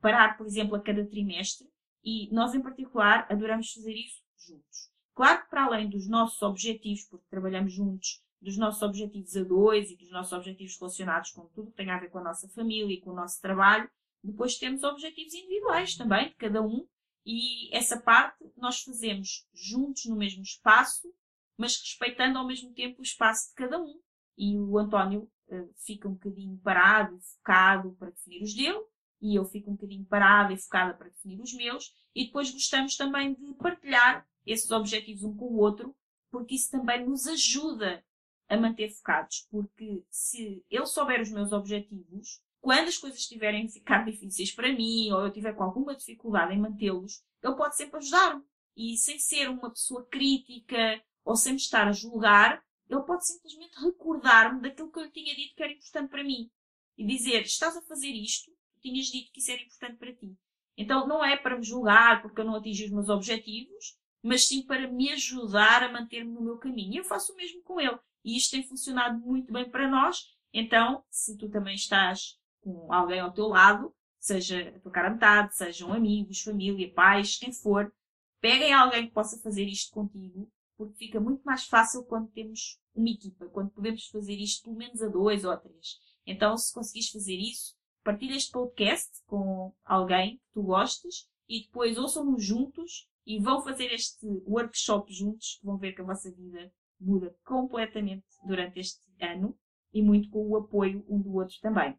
Speaker 1: Parar, por exemplo, a cada trimestre e nós, em particular, adoramos fazer isso juntos. Claro que, para além dos nossos objetivos, porque trabalhamos juntos, dos nossos objetivos a dois e dos nossos objetivos relacionados com tudo que tem a ver com a nossa família e com o nosso trabalho, depois temos objetivos individuais também, de cada um, e essa parte nós fazemos juntos no mesmo espaço, mas respeitando ao mesmo tempo o espaço de cada um. E o António eh, fica um bocadinho parado focado para definir os dele, e eu fico um bocadinho parada e focada para definir os meus, e depois gostamos também de partilhar esses objetivos um com o outro, porque isso também nos ajuda a manter focados, porque se eu souber os meus objetivos, quando as coisas estiverem a ficar difíceis para mim, ou eu tiver com alguma dificuldade em mantê-los, ele pode sempre ajudar-me. E sem ser uma pessoa crítica ou sem me estar a julgar, ele pode simplesmente recordar-me daquilo que eu lhe tinha dito que era importante para mim. E dizer, estás a fazer isto, tinhas dito que isso era importante para ti. Então não é para me julgar porque eu não atingi os meus objetivos, mas sim para me ajudar a manter-me no meu caminho. E eu faço o mesmo com ele. E isto tem funcionado muito bem para nós. Então, se tu também estás com alguém ao teu lado, seja a tua cara metade, sejam amigos, família, pais, quem for, peguem alguém que possa fazer isto contigo, porque fica muito mais fácil quando temos uma equipa, quando podemos fazer isto pelo menos a dois ou a três. Então, se conseguires fazer isso, partilha este podcast com alguém que tu gostes e depois ouçam-nos juntos e vão fazer este workshop juntos, que vão ver que a vossa vida muda completamente durante este ano e muito com o apoio um do outro também.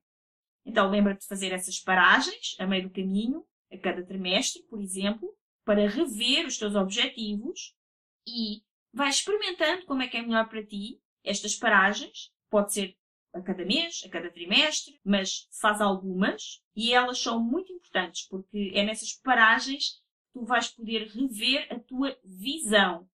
Speaker 1: Então lembra-te de fazer essas paragens a meio do caminho, a cada trimestre, por exemplo, para rever os teus objetivos e vai experimentando como é que é melhor para ti estas paragens. Pode ser a cada mês, a cada trimestre, mas faz algumas e elas são muito importantes porque é nessas paragens que tu vais poder rever a tua visão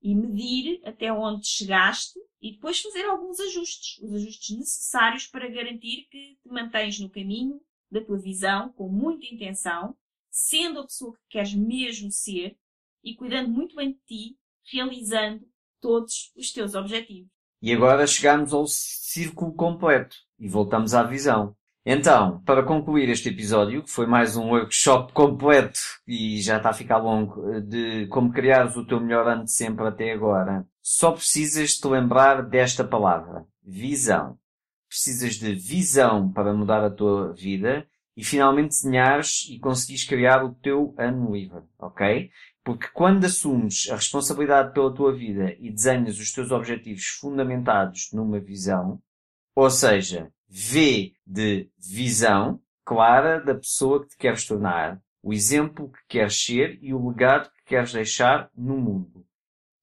Speaker 1: e medir até onde chegaste e depois fazer alguns ajustes, os ajustes necessários para garantir que te mantens no caminho da tua visão com muita intenção, sendo a pessoa que queres mesmo ser e cuidando muito bem de ti, realizando todos os teus objetivos.
Speaker 2: E agora chegamos ao círculo completo e voltamos à visão. Então, para concluir este episódio, que foi mais um workshop completo e já está a ficar longo, de como criares o teu melhor ano de sempre até agora, só precisas te lembrar desta palavra: visão. Precisas de visão para mudar a tua vida e finalmente desenhares e conseguires criar o teu ano livre, ok? Porque quando assumes a responsabilidade pela tua vida e desenhas os teus objetivos fundamentados numa visão, ou seja, V de visão clara da pessoa que te queres tornar, o exemplo que queres ser e o legado que queres deixar no mundo.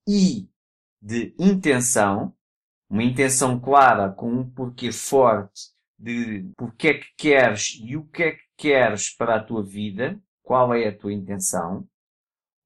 Speaker 2: I de intenção, uma intenção clara com um porquê forte de porque é que queres e o que é que queres para a tua vida, qual é a tua intenção.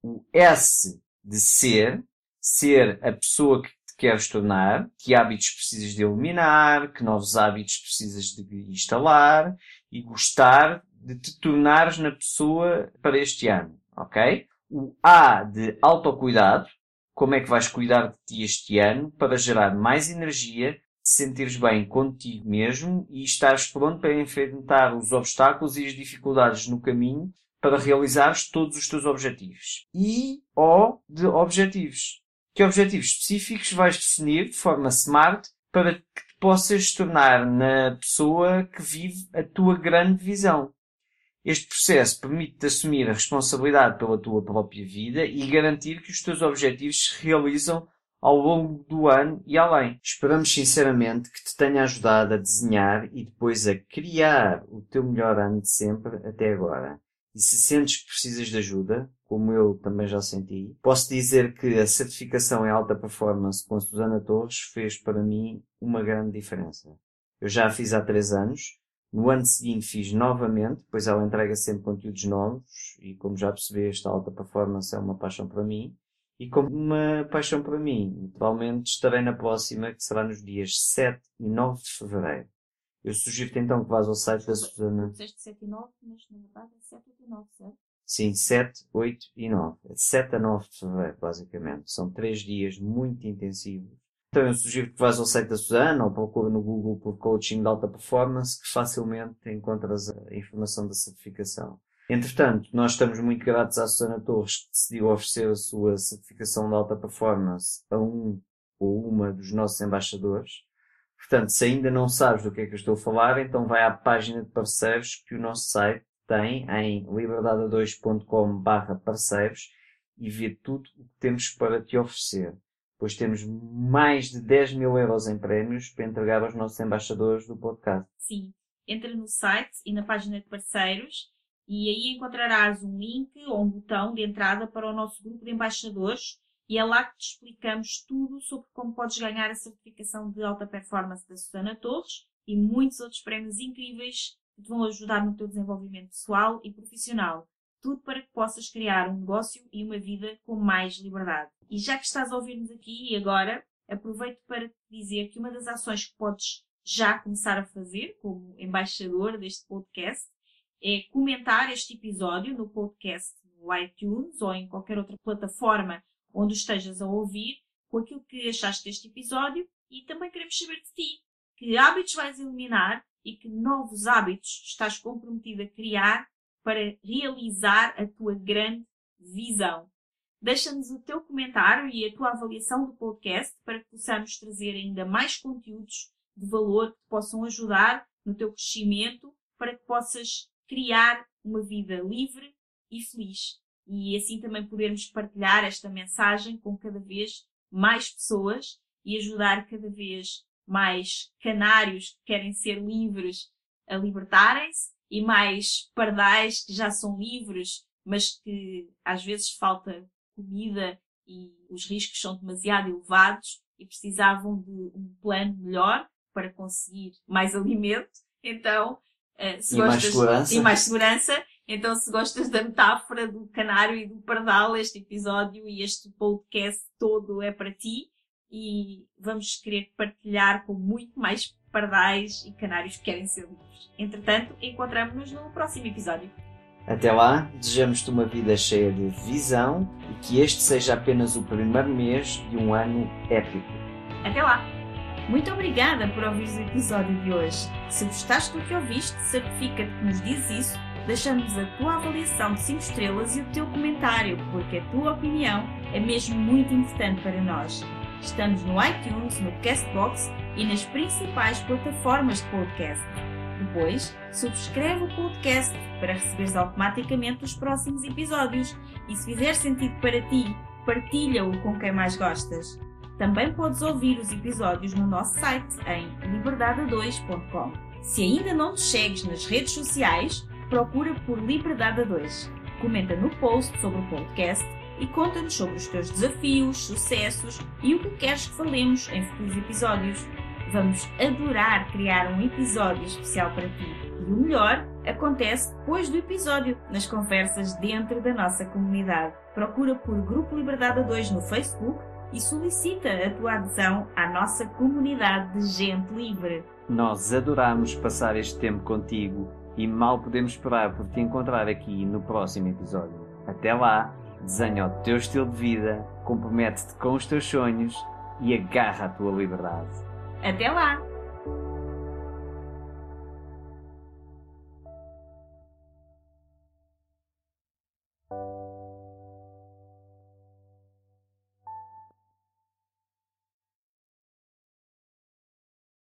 Speaker 2: O S de ser, ser a pessoa que te queres tornar, que hábitos precisas de eliminar, que novos hábitos precisas de instalar e gostar de te tornares na pessoa para este ano, ok? O A de autocuidado, como é que vais cuidar de ti este ano para gerar mais energia, te sentires bem contigo mesmo e estares pronto para enfrentar os obstáculos e as dificuldades no caminho para realizares todos os teus objetivos. E O de objetivos. Que objetivos específicos vais definir de forma smart para que te possas tornar na pessoa que vive a tua grande visão. Este processo permite-te assumir a responsabilidade pela tua própria vida e garantir que os teus objetivos se realizam ao longo do ano e além. Esperamos sinceramente que te tenha ajudado a desenhar e depois a criar o teu melhor ano de sempre até agora. E se sentes que precisas de ajuda, como eu também já senti, posso dizer que a certificação em alta performance com a Susana Torres fez para mim uma grande diferença. Eu já a fiz há três anos. No ano seguinte fiz novamente, pois ela entrega sempre conteúdos novos e como já percebeste, a alta performance é uma paixão para mim. E como uma paixão para mim, naturalmente estarei na próxima, que será nos dias 7 e 9 de Fevereiro. Eu sugiro-te então que vás ao site da Susana.
Speaker 1: Disseste 7 e 9, mas na verdade é 7 e 9, certo?
Speaker 2: Sim, 7, 8 e 9. É de 7 a 9 de fevereiro, basicamente. São três dias muito intensivos. Então eu sugiro que vás ao site da Susana ou procure no Google por Coaching de Alta Performance, que facilmente encontras a informação da certificação. Entretanto, nós estamos muito gratos à Susana Torres, que decidiu oferecer a sua certificação de alta performance a um ou uma dos nossos embaixadores. Portanto, se ainda não sabes do que é que eu estou a falar, então vai à página de parceiros que o nosso site tem em liberdade2.com barra parceiros e vê tudo o que temos para te oferecer. Pois temos mais de 10 mil euros em prémios para entregar aos nossos embaixadores do podcast.
Speaker 1: Sim. Entra no site e na página de parceiros e aí encontrarás um link ou um botão de entrada para o nosso grupo de embaixadores e é lá que te explicamos tudo sobre como podes ganhar a certificação de alta performance da Susana Torres e muitos outros prémios incríveis que te vão ajudar no teu desenvolvimento pessoal e profissional. Tudo para que possas criar um negócio e uma vida com mais liberdade. E já que estás a ouvir-nos aqui e agora, aproveito para te dizer que uma das ações que podes já começar a fazer, como embaixador deste podcast, é comentar este episódio no podcast no iTunes ou em qualquer outra plataforma onde estejas a ouvir, com aquilo que achaste deste episódio e também queremos saber de ti. Que hábitos vais eliminar e que novos hábitos estás comprometido a criar para realizar a tua grande visão. Deixa-nos o teu comentário e a tua avaliação do podcast para que possamos trazer ainda mais conteúdos de valor que te possam ajudar no teu crescimento para que possas criar uma vida livre e feliz. E assim também podermos partilhar esta mensagem com cada vez mais pessoas e ajudar cada vez mais canários que querem ser livres a libertarem-se e mais pardais que já são livres, mas que às vezes falta comida e os riscos são demasiado elevados e precisavam de um plano melhor para conseguir mais alimento. Então, eh, se
Speaker 2: E
Speaker 1: gostas
Speaker 2: mais segurança.
Speaker 1: e mais segurança, então se gostas da metáfora do canário e do pardal, este episódio e este podcast todo é para ti e vamos querer partilhar com muito mais pardais e canários que querem ser livres. Entretanto, encontramos-nos no próximo episódio.
Speaker 2: Até lá, desejamos-te uma vida cheia de visão e que este seja apenas o primeiro mês de um ano épico.
Speaker 1: Até lá! Muito obrigada por ouvires o episódio de hoje. Se gostaste do que ouviste, certifica-te que nos dizes isso, deixando-nos a tua avaliação de 5 estrelas e o teu comentário, porque a tua opinião é mesmo muito importante para nós. Estamos no iTunes, no Castbox e nas principais plataformas de podcast. Depois, subscreve o podcast para receberes automaticamente os próximos episódios e se fizer sentido para ti, partilha-o com quem mais gostas. Também podes ouvir os episódios no nosso site em liberdade2.com. Se ainda não te segues nas redes sociais, procura por Liberdade 2. Comenta no post sobre o podcast e conta-nos sobre os teus desafios, sucessos e o que queres que falemos em futuros episódios. Vamos adorar criar um episódio especial para ti. E o melhor acontece depois do episódio, nas conversas dentro da nossa comunidade. Procura por Grupo Liberdade 2 no Facebook e solicita a tua adesão à nossa comunidade de gente livre.
Speaker 2: Nós adoramos passar este tempo contigo e mal podemos esperar por te encontrar aqui no próximo episódio. Até lá! desenha o teu estilo de vida, compromete-te com os teus sonhos e agarra a tua liberdade.
Speaker 1: Até lá!